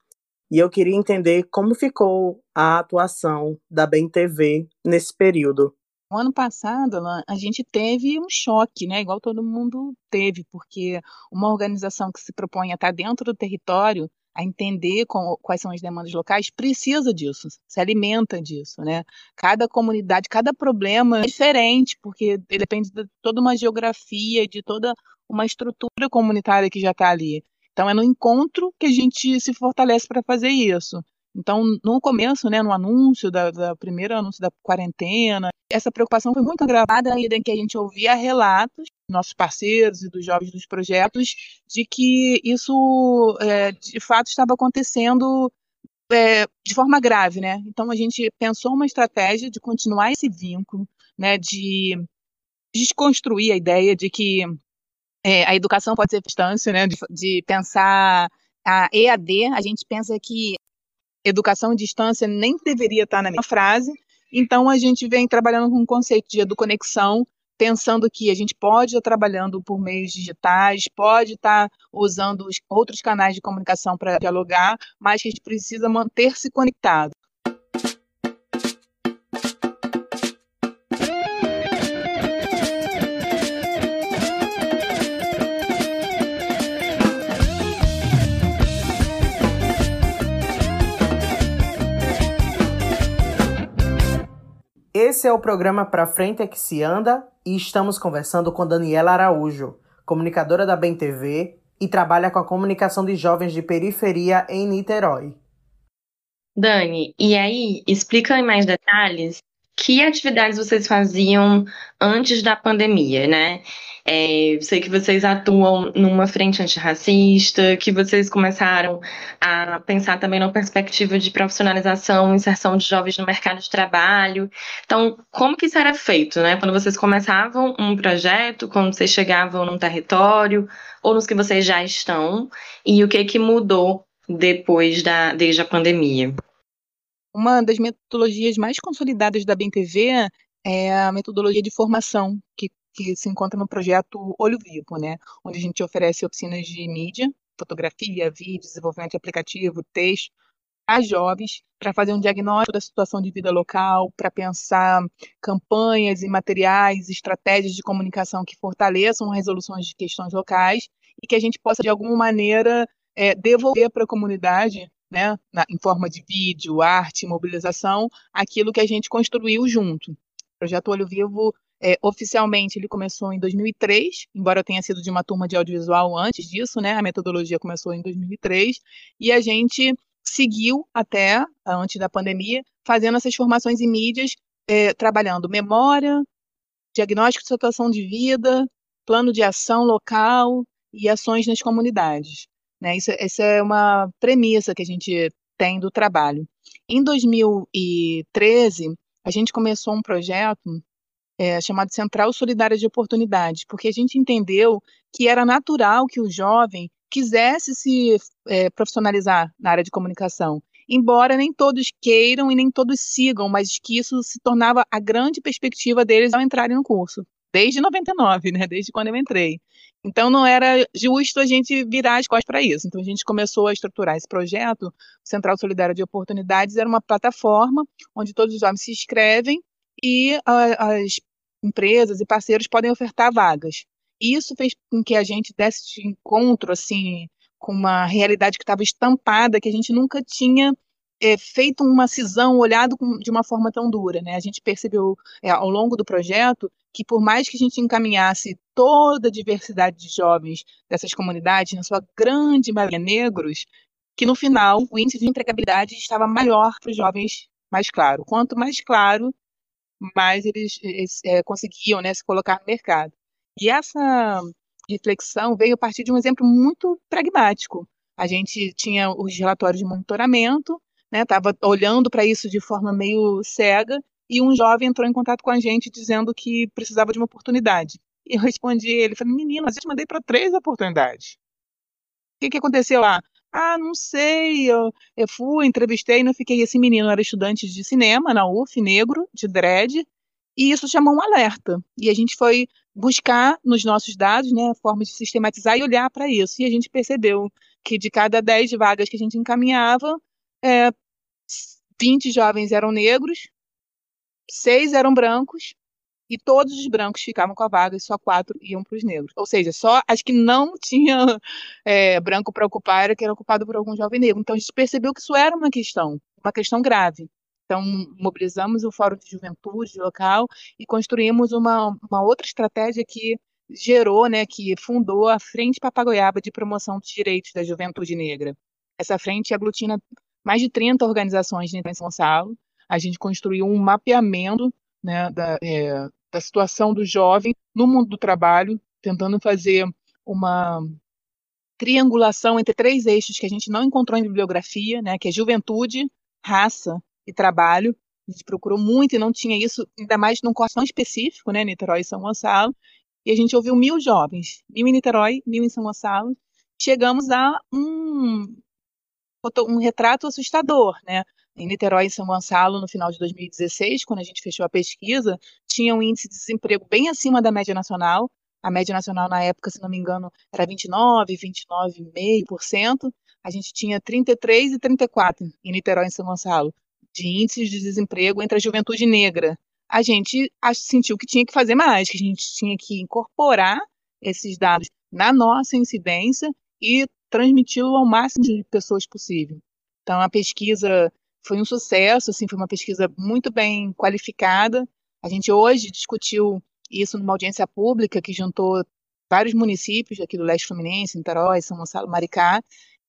e eu queria entender como ficou a atuação da BEM TV nesse período. No ano passado, a gente teve um choque, né? Igual todo mundo teve, porque uma organização que se propõe a estar dentro do território, a entender com, quais são as demandas locais, precisa disso, se alimenta disso, né? Cada comunidade, cada problema é diferente, porque depende de toda uma geografia, de toda uma estrutura comunitária que já está ali. Então, é no encontro que a gente se fortalece para fazer isso. Então, no começo, né, no anúncio da, da primeiro anúncio da quarentena, essa preocupação foi muito agravada na medida em que a gente ouvia relatos nossos parceiros e dos jovens dos projetos de que isso é, de fato estava acontecendo é, de forma grave, né? Então a gente pensou uma estratégia de continuar esse vínculo, né? De desconstruir a ideia de que é, a educação pode ser distância, né? De, de pensar a EAD, a gente pensa que educação à distância nem deveria estar na mesma frase. Então, a gente vem trabalhando com o conceito de educonexão, pensando que a gente pode estar trabalhando por meios digitais, pode estar usando outros canais de comunicação para dialogar, mas que a gente precisa manter-se conectado. Esse é o programa Pra Frente é que se anda e estamos conversando com Daniela Araújo, comunicadora da Bem TV e trabalha com a comunicação de jovens de periferia em Niterói. Dani, e aí, explica em mais detalhes que atividades vocês faziam antes da pandemia, né? É, sei que vocês atuam numa frente antirracista, que vocês começaram a pensar também na perspectiva de profissionalização, inserção de jovens no mercado de trabalho. Então, como que isso era feito, né? Quando vocês começavam um projeto, quando vocês chegavam num território, ou nos que vocês já estão, e o que que mudou depois da, desde a pandemia? Uma das metodologias mais consolidadas da BNTV é a metodologia de formação, que, que se encontra no projeto Olho Vivo, né? onde a gente oferece oficinas de mídia, fotografia, vídeo, desenvolvimento de aplicativo, texto, a jovens para fazer um diagnóstico da situação de vida local, para pensar campanhas e materiais, estratégias de comunicação que fortaleçam resoluções de questões locais e que a gente possa, de alguma maneira, é, devolver para a comunidade né, na, em forma de vídeo, arte, mobilização, aquilo que a gente construiu junto. O projeto Olho Vivo, é, oficialmente, ele começou em 2003, embora eu tenha sido de uma turma de audiovisual antes disso, né, a metodologia começou em 2003, e a gente seguiu até antes da pandemia, fazendo essas formações em mídias, é, trabalhando memória, diagnóstico de situação de vida, plano de ação local e ações nas comunidades. Né? Isso, essa é uma premissa que a gente tem do trabalho. Em 2013, a gente começou um projeto é, chamado Central Solidária de Oportunidades, porque a gente entendeu que era natural que o jovem quisesse se é, profissionalizar na área de comunicação, embora nem todos queiram e nem todos sigam, mas que isso se tornava a grande perspectiva deles ao entrarem no curso, desde 99, né, desde quando eu entrei. Então não era justo a gente virar as costas para isso. Então a gente começou a estruturar esse projeto. O Central Solidário de Oportunidades era uma plataforma onde todos os jovens se inscrevem e a, as empresas e parceiros podem ofertar vagas. Isso fez com que a gente desse de encontro assim com uma realidade que estava estampada, que a gente nunca tinha é, feito uma cisão, olhado com, de uma forma tão dura. Né? A gente percebeu é, ao longo do projeto que por mais que a gente encaminhasse toda a diversidade de jovens dessas comunidades, na sua grande maioria negros, que no final o índice de empregabilidade estava maior para os jovens mais claro. Quanto mais claro, mais eles, eles é, conseguiam né, se colocar no mercado. E essa reflexão veio a partir de um exemplo muito pragmático. A gente tinha os relatórios de monitoramento, estava né, olhando para isso de forma meio cega e um jovem entrou em contato com a gente dizendo que precisava de uma oportunidade. E eu respondi ele, falei, menino, mas eu te mandei para três oportunidades. O que, que aconteceu lá? Ah, não sei, eu, eu fui, entrevistei, não fiquei. Esse menino era estudante de cinema na UF, negro, de dread, E isso chamou um alerta. E a gente foi buscar nos nossos dados, né, formas de sistematizar e olhar para isso. E a gente percebeu que de cada 10 vagas que a gente encaminhava, é, 20 jovens eram negros, 6 eram brancos, e todos os brancos ficavam com a vaga e só quatro iam para os negros. Ou seja, só as que não tinha é, branco para ocupar era que era ocupado por algum jovem negro. Então a gente percebeu que isso era uma questão, uma questão grave. Então, mobilizamos o Fórum de Juventude local e construímos uma, uma outra estratégia que gerou, né, que fundou a Frente Papagoiaba de Promoção dos Direitos da Juventude Negra. Essa frente aglutina mais de 30 organizações em São Gonçalo. A gente construiu um mapeamento né, da, é, da situação do jovem no mundo do trabalho, tentando fazer uma triangulação entre três eixos que a gente não encontrou em bibliografia, né, que é juventude, raça e trabalho. A gente procurou muito e não tinha isso, ainda mais num corte tão específico, né, Niterói e São Gonçalo. E a gente ouviu mil jovens, mil em Niterói, mil em São Gonçalo. Chegamos a um, um retrato assustador, né? Em Niterói e São Gonçalo, no final de 2016, quando a gente fechou a pesquisa, tinha um índice de desemprego bem acima da média nacional. A média nacional, na época, se não me engano, era 29, 29,5%. A gente tinha 33 e 34 em Niterói e São Gonçalo de índices de desemprego entre a juventude negra. A gente sentiu que tinha que fazer mais, que a gente tinha que incorporar esses dados na nossa incidência e transmiti-lo ao máximo de pessoas possível. Então, a pesquisa foi um sucesso, assim, foi uma pesquisa muito bem qualificada. A gente hoje discutiu isso numa audiência pública que juntou vários municípios aqui do leste fluminense, Niterói, São Gonçalo, Maricá,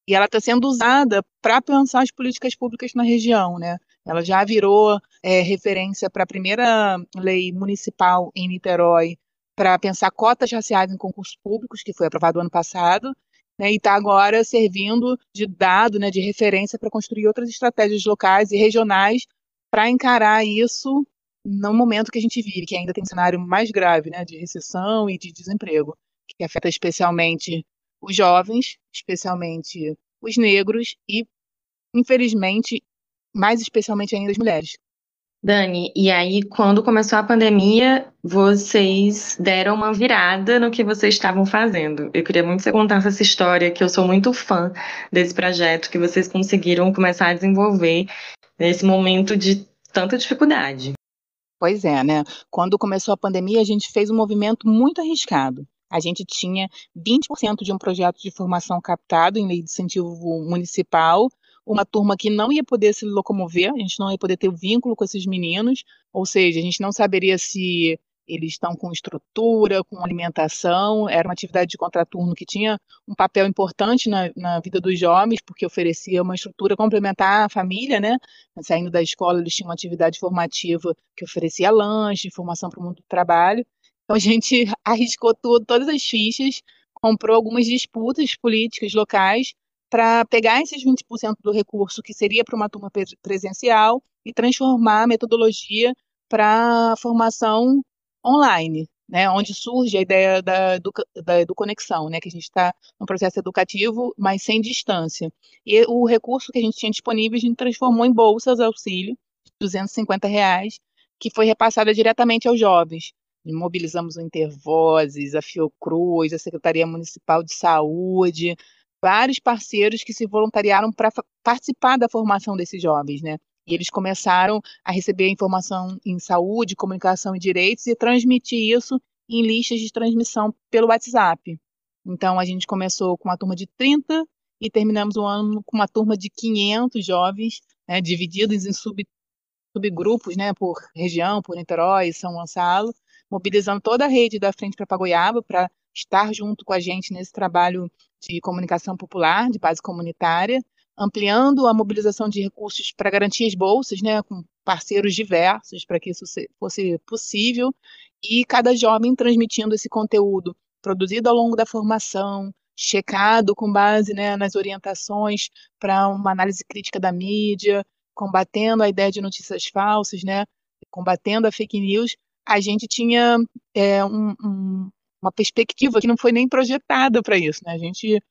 e ela está sendo usada para pensar as políticas públicas na região, né? Ela já virou é, referência para a primeira lei municipal em Niterói para pensar cotas raciais em concursos públicos, que foi aprovado ano passado, né, e está agora servindo de dado, né, de referência para construir outras estratégias locais e regionais para encarar isso no momento que a gente vive, que ainda tem um cenário mais grave né, de recessão e de desemprego, que afeta especialmente os jovens, especialmente os negros e, infelizmente, mais especialmente ainda as mulheres. Dani, e aí quando começou a pandemia, vocês deram uma virada no que vocês estavam fazendo. Eu queria muito que você contasse essa história, que eu sou muito fã desse projeto que vocês conseguiram começar a desenvolver nesse momento de tanta dificuldade. Pois é, né? Quando começou a pandemia, a gente fez um movimento muito arriscado. A gente tinha 20% de um projeto de formação captado em lei de incentivo municipal uma turma que não ia poder se locomover, a gente não ia poder ter vínculo com esses meninos, ou seja, a gente não saberia se eles estão com estrutura, com alimentação, era uma atividade de contraturno que tinha um papel importante na, na vida dos jovens, porque oferecia uma estrutura complementar à família, né? Saindo da escola, eles tinham uma atividade formativa que oferecia lanche, formação para o mundo do trabalho. Então a gente arriscou tudo, todas as fichas, comprou algumas disputas políticas locais para pegar esses 20% do recurso que seria para uma turma presencial e transformar a metodologia para formação online, né, onde surge a ideia da, do, da educonexão, né, que a gente está no processo educativo, mas sem distância. E o recurso que a gente tinha disponível, a gente transformou em bolsas auxílio, de 250 reais, que foi repassada diretamente aos jovens. mobilizamos o Intervozes, a Fiocruz, a Secretaria Municipal de Saúde, vários parceiros que se voluntariaram para participar da formação desses jovens, né? E eles começaram a receber informação em saúde, comunicação e direitos e transmitir isso em listas de transmissão pelo WhatsApp. Então, a gente começou com uma turma de 30 e terminamos o ano com uma turma de 500 jovens, né, divididos em sub, subgrupos, né, por região, por Niterói, São Gonçalo, mobilizando toda a rede da Frente para Pagoiaba para estar junto com a gente nesse trabalho de comunicação popular, de base comunitária, ampliando a mobilização de recursos para garantir as bolsas, né, com parceiros diversos, para que isso fosse possível, e cada jovem transmitindo esse conteúdo produzido ao longo da formação, checado com base né, nas orientações para uma análise crítica da mídia, combatendo a ideia de notícias falsas, né, combatendo a fake news, a gente tinha é, um, um, uma perspectiva que não foi nem projetada para isso. Né? A gente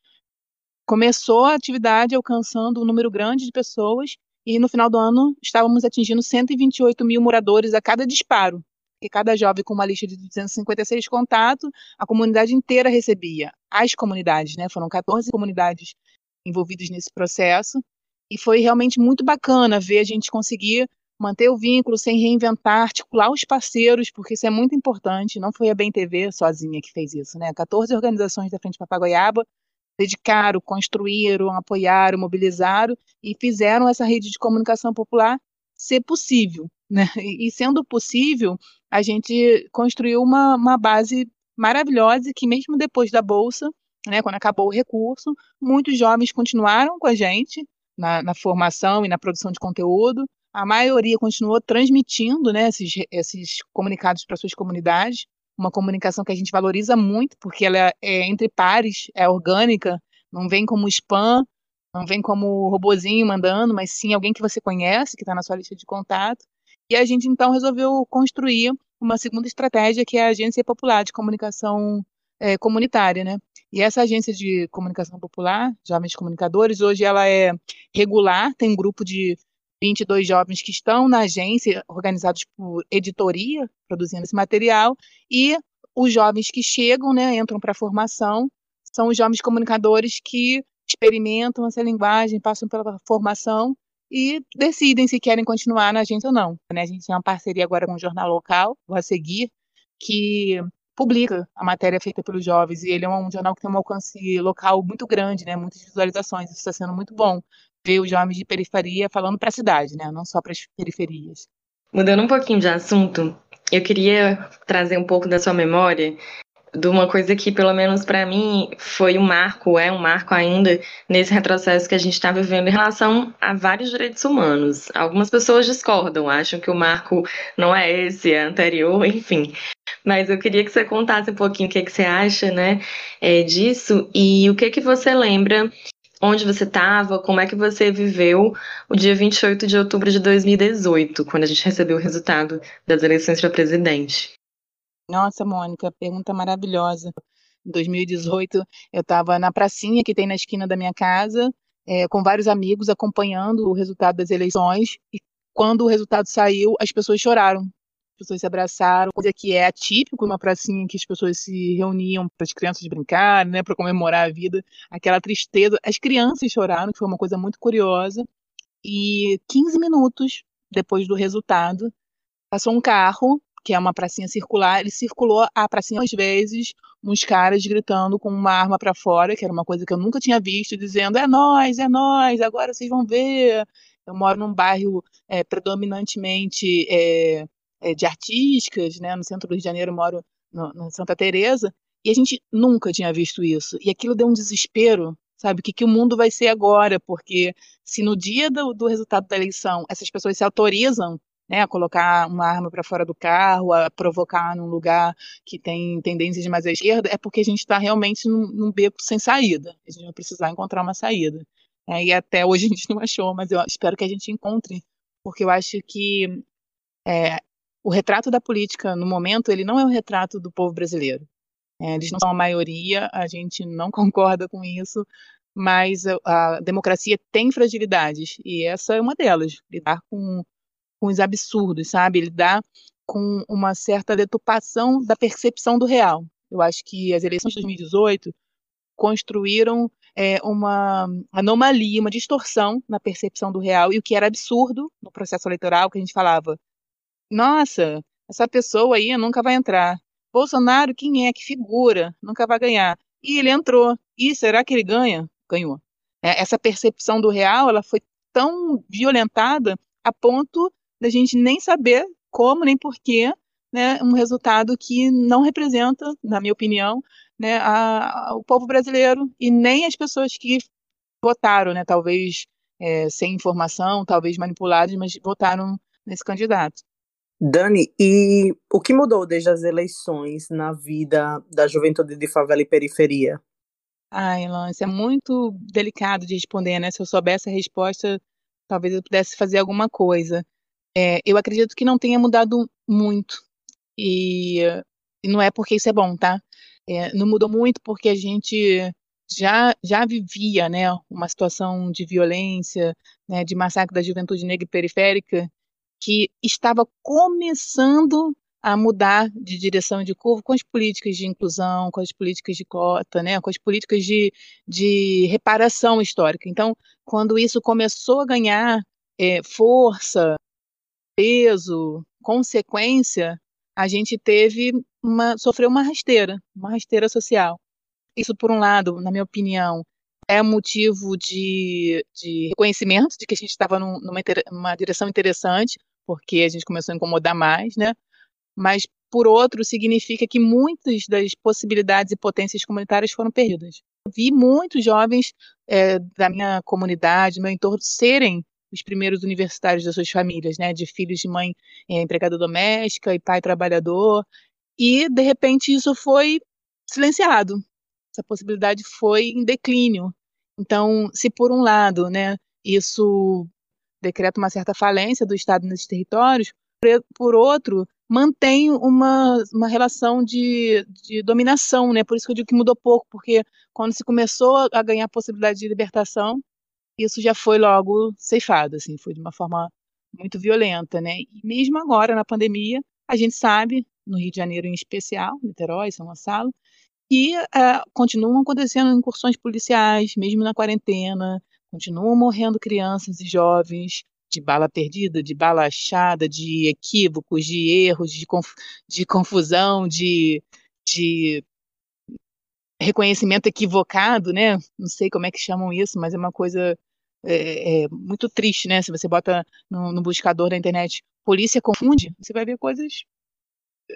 começou a atividade alcançando um número grande de pessoas e no final do ano estávamos atingindo 128 mil moradores a cada disparo. porque cada jovem com uma lista de 256 contatos, a comunidade inteira recebia. As comunidades, né? Foram 14 comunidades envolvidas nesse processo. E foi realmente muito bacana ver a gente conseguir manter o vínculo sem reinventar, articular os parceiros, porque isso é muito importante. Não foi a Bem TV sozinha que fez isso, né? 14 organizações da Frente Papagoiaba dedicaram, construíram, apoiaram, mobilizaram e fizeram essa rede de comunicação popular ser possível. Né? E sendo possível, a gente construiu uma, uma base maravilhosa que mesmo depois da Bolsa, né, quando acabou o recurso, muitos jovens continuaram com a gente na, na formação e na produção de conteúdo, a maioria continuou transmitindo né, esses, esses comunicados para suas comunidades, uma comunicação que a gente valoriza muito, porque ela é entre pares, é orgânica, não vem como spam, não vem como robozinho mandando, mas sim alguém que você conhece, que está na sua lista de contato. E a gente então resolveu construir uma segunda estratégia, que é a Agência Popular de Comunicação é, Comunitária, né? E essa agência de comunicação popular, Jovens Comunicadores, hoje ela é regular, tem um grupo de 22 jovens que estão na agência, organizados por editoria, produzindo esse material, e os jovens que chegam, né, entram para a formação, são os jovens comunicadores que experimentam essa linguagem, passam pela formação e decidem se querem continuar na agência ou não. Né? A gente tem uma parceria agora com o jornal local, o Seguir, que publica a matéria feita pelos jovens, e ele é um jornal que tem um alcance local muito grande, né? muitas visualizações, isso está sendo muito bom ver os jovens de periferia falando para a cidade, né? Não só para as periferias. Mudando um pouquinho de assunto, eu queria trazer um pouco da sua memória de uma coisa que, pelo menos para mim, foi um marco, é um marco ainda nesse retrocesso que a gente está vivendo em relação a vários direitos humanos. Algumas pessoas discordam, acham que o marco não é esse, é anterior, enfim. Mas eu queria que você contasse um pouquinho o que, que você acha né, é, disso e o que, que você lembra onde você estava, como é que você viveu o dia 28 de outubro de 2018, quando a gente recebeu o resultado das eleições para presidente. Nossa, Mônica, pergunta maravilhosa. Em 2018, eu estava na pracinha que tem na esquina da minha casa, é, com vários amigos acompanhando o resultado das eleições. E quando o resultado saiu, as pessoas choraram pessoas se abraçaram, coisa que é atípico numa pracinha que as pessoas se reuniam para as crianças brincarem, né, para comemorar a vida, aquela tristeza. As crianças choraram, que foi uma coisa muito curiosa. E 15 minutos depois do resultado, passou um carro, que é uma pracinha circular, ele circulou a pracinha às vezes, uns caras gritando com uma arma para fora, que era uma coisa que eu nunca tinha visto, dizendo: é nós, é nós, agora vocês vão ver. Eu moro num bairro é, predominantemente é, é, de artísticas, né? No centro do Rio de Janeiro, moro no Santa Teresa e a gente nunca tinha visto isso. E aquilo deu um desespero, sabe? O que, que o mundo vai ser agora? Porque se no dia do, do resultado da eleição essas pessoas se autorizam né, a colocar uma arma para fora do carro, a provocar num lugar que tem tendências mais à esquerda, é porque a gente está realmente num, num, beco sem saída. A gente vai precisar encontrar uma saída. É, e até hoje a gente não achou, mas eu espero que a gente encontre, porque eu acho que é, o retrato da política no momento ele não é o retrato do povo brasileiro. É, eles não são a maioria, a gente não concorda com isso, mas a, a, democracia tem fragilidades e essa é uma delas. Lidar com, com os absurdos, sabe? Lidar com uma certa deturpação da percepção do real. Eu acho que as eleições de 2018 construíram é, uma anomalia, uma distorção na percepção do real e o que era absurdo no processo eleitoral, que a gente falava nossa, essa pessoa aí nunca vai entrar. Bolsonaro, quem é? Que figura? Nunca vai ganhar. E ele entrou. E será que ele ganha? Ganhou. É, essa percepção do real, ela foi tão violentada a ponto da gente nem saber como nem porquê, né, um resultado que não representa, na minha opinião, né, a, a, o povo brasileiro e nem as pessoas que votaram, né, talvez é, sem informação, talvez manipuladas, mas votaram nesse candidato. Dani, e o que mudou desde as eleições na vida da juventude de favela e periferia? Ai, isso é muito delicado de responder, né? Se eu soubesse a resposta, talvez eu pudesse fazer alguma coisa. É, eu acredito que não tenha mudado muito. E, e, não é porque isso é bom, tá? É, não mudou muito porque a gente já, já vivia né, uma situação de violência, né, de massacre da juventude negra e periférica, que estava começando a mudar de direção de curva com as políticas de inclusão, com as políticas de cota, né, com as políticas de, de reparação histórica. Então, quando isso começou a ganhar é, força, peso, consequência, a gente teve uma, sofreu uma rasteira, uma rasteira social. Isso, por um lado, na minha opinião, é motivo de, de reconhecimento de que a gente estava num, numa, direção interessante, porque a gente começou a incomodar mais, né? Mas, por outro, significa que muitas das possibilidades e potências comunitárias foram perdidas. Vi muitos jovens é, da minha comunidade, meu entorno, serem os primeiros universitários das suas famílias, né? De filhos de mãe é, empregada doméstica e pai trabalhador. E, de repente, isso foi silenciado. Essa possibilidade foi em declínio. Então, se por um lado, né, isso decreta uma certa falência do Estado nesses territórios, por outro, mantém uma, uma relação de, de dominação, né? Por isso que eu digo que mudou pouco, porque quando se começou a ganhar a possibilidade de libertação, isso já foi logo ceifado, assim, foi de uma forma muito violenta, né? E mesmo agora, na pandemia, a gente sabe, no Rio de Janeiro em especial, Niterói, São Gonçalo, que uh, continuam acontecendo incursões policiais, mesmo na quarentena, continuam morrendo crianças e jovens de bala perdida, de bala achada, de equívocos, de erros, de, conf de confusão, de, de reconhecimento equivocado, né? Não sei como é que chamam isso, mas é uma coisa é, é muito triste, né? Se você bota no, no, buscador da internet polícia confunde, você vai ver coisas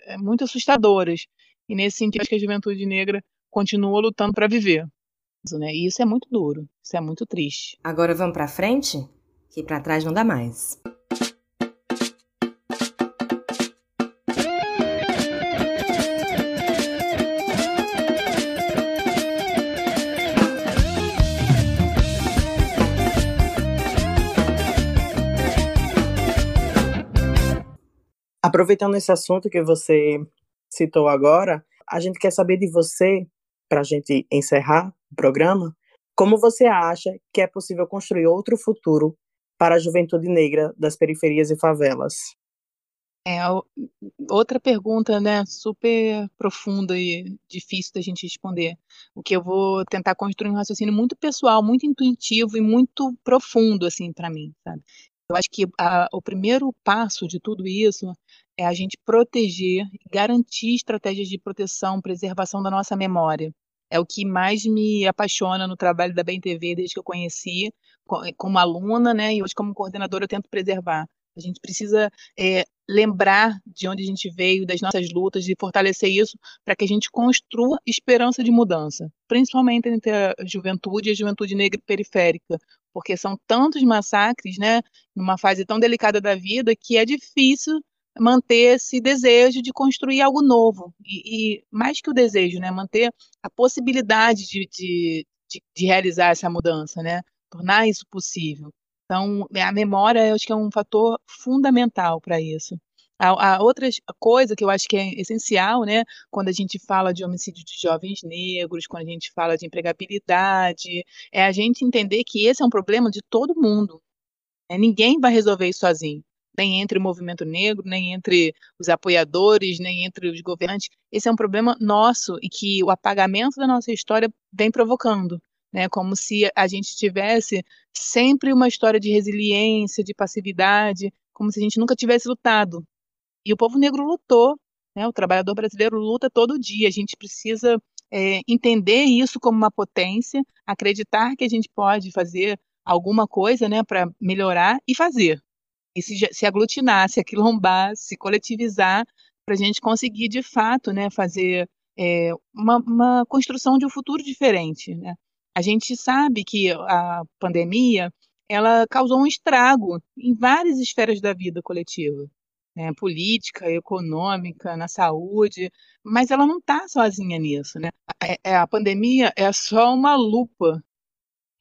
é, muito assustadoras. E nesse sentido, acho que a juventude negra continua lutando para viver. Né? E isso é muito duro, isso é muito triste. Agora vamos para frente? Que para trás não dá mais. Aproveitando esse assunto que você citou agora, a gente quer saber de você, para a gente encerrar o programa, como você acha que é possível construir outro futuro para a juventude negra das periferias e favelas? É outra pergunta, né, super profunda e difícil da gente responder. O que eu vou tentar construir um raciocínio muito pessoal, muito intuitivo e muito profundo assim para mim, sabe? Eu acho que a, o primeiro passo de tudo isso é a gente proteger, garantir estratégias de proteção, preservação da nossa memória. É o que mais me apaixona no trabalho da Bem TV desde que eu conheci, como aluna, né, e hoje como coordenadora eu tento preservar. A gente precisa é, lembrar de onde a gente veio, das nossas lutas, e fortalecer isso para que a gente construa esperança de mudança, principalmente entre a juventude e a juventude negra periférica, porque são tantos massacres, né, numa fase tão delicada da vida, que é difícil manter esse desejo de construir algo novo. E, e mais que o desejo, né, manter a possibilidade de, de, de, de realizar essa mudança, né, tornar isso possível. Então, a memória, eu acho que é um fator fundamental para isso. A, a, outra coisa que eu acho que é essencial, né, quando a gente fala de homicídio de jovens negros, quando a gente fala de empregabilidade, é a gente entender que esse é um problema de todo mundo. Né? Ninguém vai resolver isso sozinho nem entre o movimento negro, nem entre os apoiadores, nem entre os governantes. Esse é um problema nosso e que o apagamento da nossa história vem provocando. Né, como se a gente tivesse sempre uma história de resiliência, de passividade, como se a gente nunca tivesse lutado. E o povo negro lutou, né, o trabalhador brasileiro luta todo dia. A gente precisa é, entender isso como uma potência, acreditar que a gente pode fazer alguma coisa né, para melhorar e fazer e se, se aglutinar, se aquilombar, se coletivizar, para a gente conseguir, de fato, né, fazer é, uma, uma, construção de um futuro diferente. Né? A gente sabe que a pandemia ela causou um estrago em várias esferas da vida coletiva. Né, política, econômica, na saúde, mas ela não está sozinha nisso, né? A, é, é, a pandemia é só uma lupa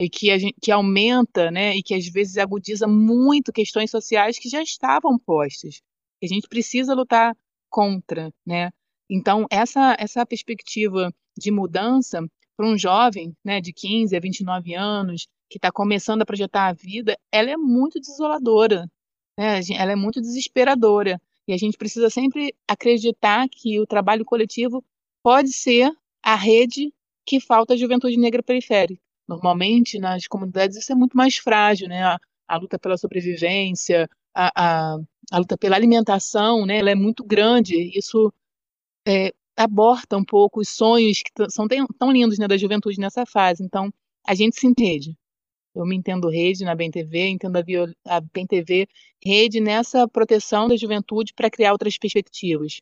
e que, gente, que aumenta, né, e que às vezes agudiza muito questões sociais que já estavam postas. Que a gente precisa lutar contra, né? Então, essa, essa perspectiva de mudança para um jovem né, de 15 a 29 anos, que está começando a projetar a vida, ela é muito desoladora, né? ela é muito desesperadora. E a gente precisa sempre acreditar que o trabalho coletivo pode ser a rede que falta à juventude negra periférica. Normalmente, nas comunidades, isso é muito mais frágil, né? A, a luta pela sobrevivência, a, a, a, luta pela alimentação, né? Ela é muito grande. Isso é, aborta um pouco os sonhos que são tão lindos né, da juventude nessa fase. Então, a gente se entende. Eu me entendo rede na BNTV, entendo a, a BNTV rede nessa proteção da juventude para criar outras perspectivas,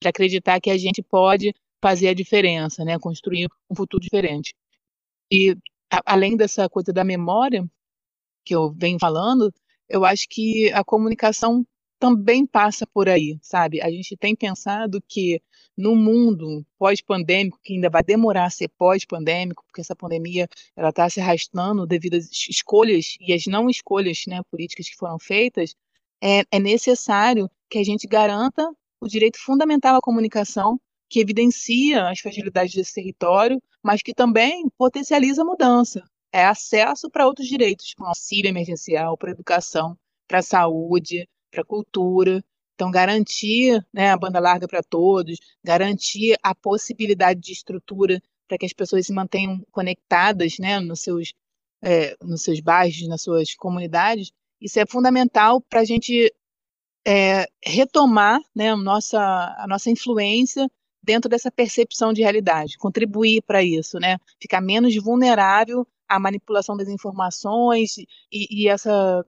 para acreditar que a gente pode fazer a diferença, né, construir um futuro diferente. E a, além dessa coisa da memória que eu venho falando, eu acho que a comunicação também passa por aí, sabe? A gente tem pensado que no mundo pós-pandêmico, que ainda vai demorar a ser pós-pandêmico, porque essa pandemia ela está se arrastando devido às escolhas e às não escolhas né, políticas que foram feitas, é, é necessário que a gente garanta o direito fundamental à comunicação, que evidencia as fragilidades desse território, mas que também potencializa a mudança. É acesso para outros direitos, como auxílio emergencial, para educação, para saúde, para cultura. Então, garantir né, a banda larga para todos, garantir a possibilidade de estrutura para que as pessoas se mantenham conectadas né, nos, seus, é, nos seus bairros, nas suas comunidades, isso é fundamental para a gente é, retomar né, a, nossa, a nossa influência dentro dessa percepção de realidade, contribuir para isso, né, ficar menos vulnerável à manipulação das informações e, e essa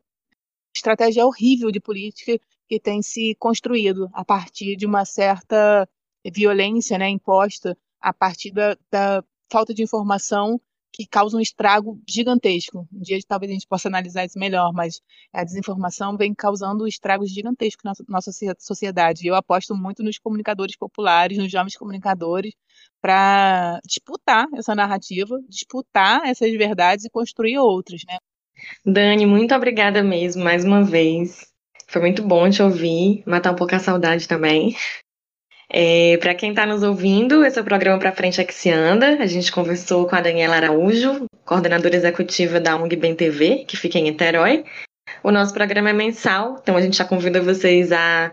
estratégia horrível de política que tem se construído a partir de uma certa violência né, imposta a partir da, da falta de informação que causa um estrago gigantesco. Um dia talvez a gente possa analisar isso melhor, mas a desinformação vem causando estragos gigantescos na nossa sociedade. Eu aposto muito nos comunicadores populares, nos jovens comunicadores, para disputar essa narrativa, disputar essas verdades e construir outras, né? Dani, muito obrigada mesmo, mais uma vez. Foi muito bom te ouvir, matar um pouco a saudade também. É, para quem está nos ouvindo, esse é o programa Para Frente é que se anda. A gente conversou com a Daniela Araújo, coordenadora executiva da ONG Bem TV, que fica em Niterói. O nosso programa é mensal, então a gente já convida vocês a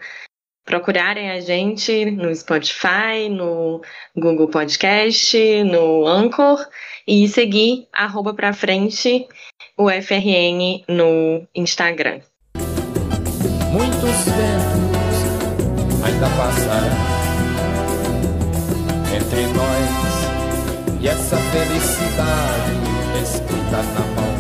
procurarem a gente no Spotify, no Google Podcast, no Anchor e seguir arroba frente o FRN no Instagram. Muitos ventos ainda passarão entre nós. E essa felicidade escrita na mão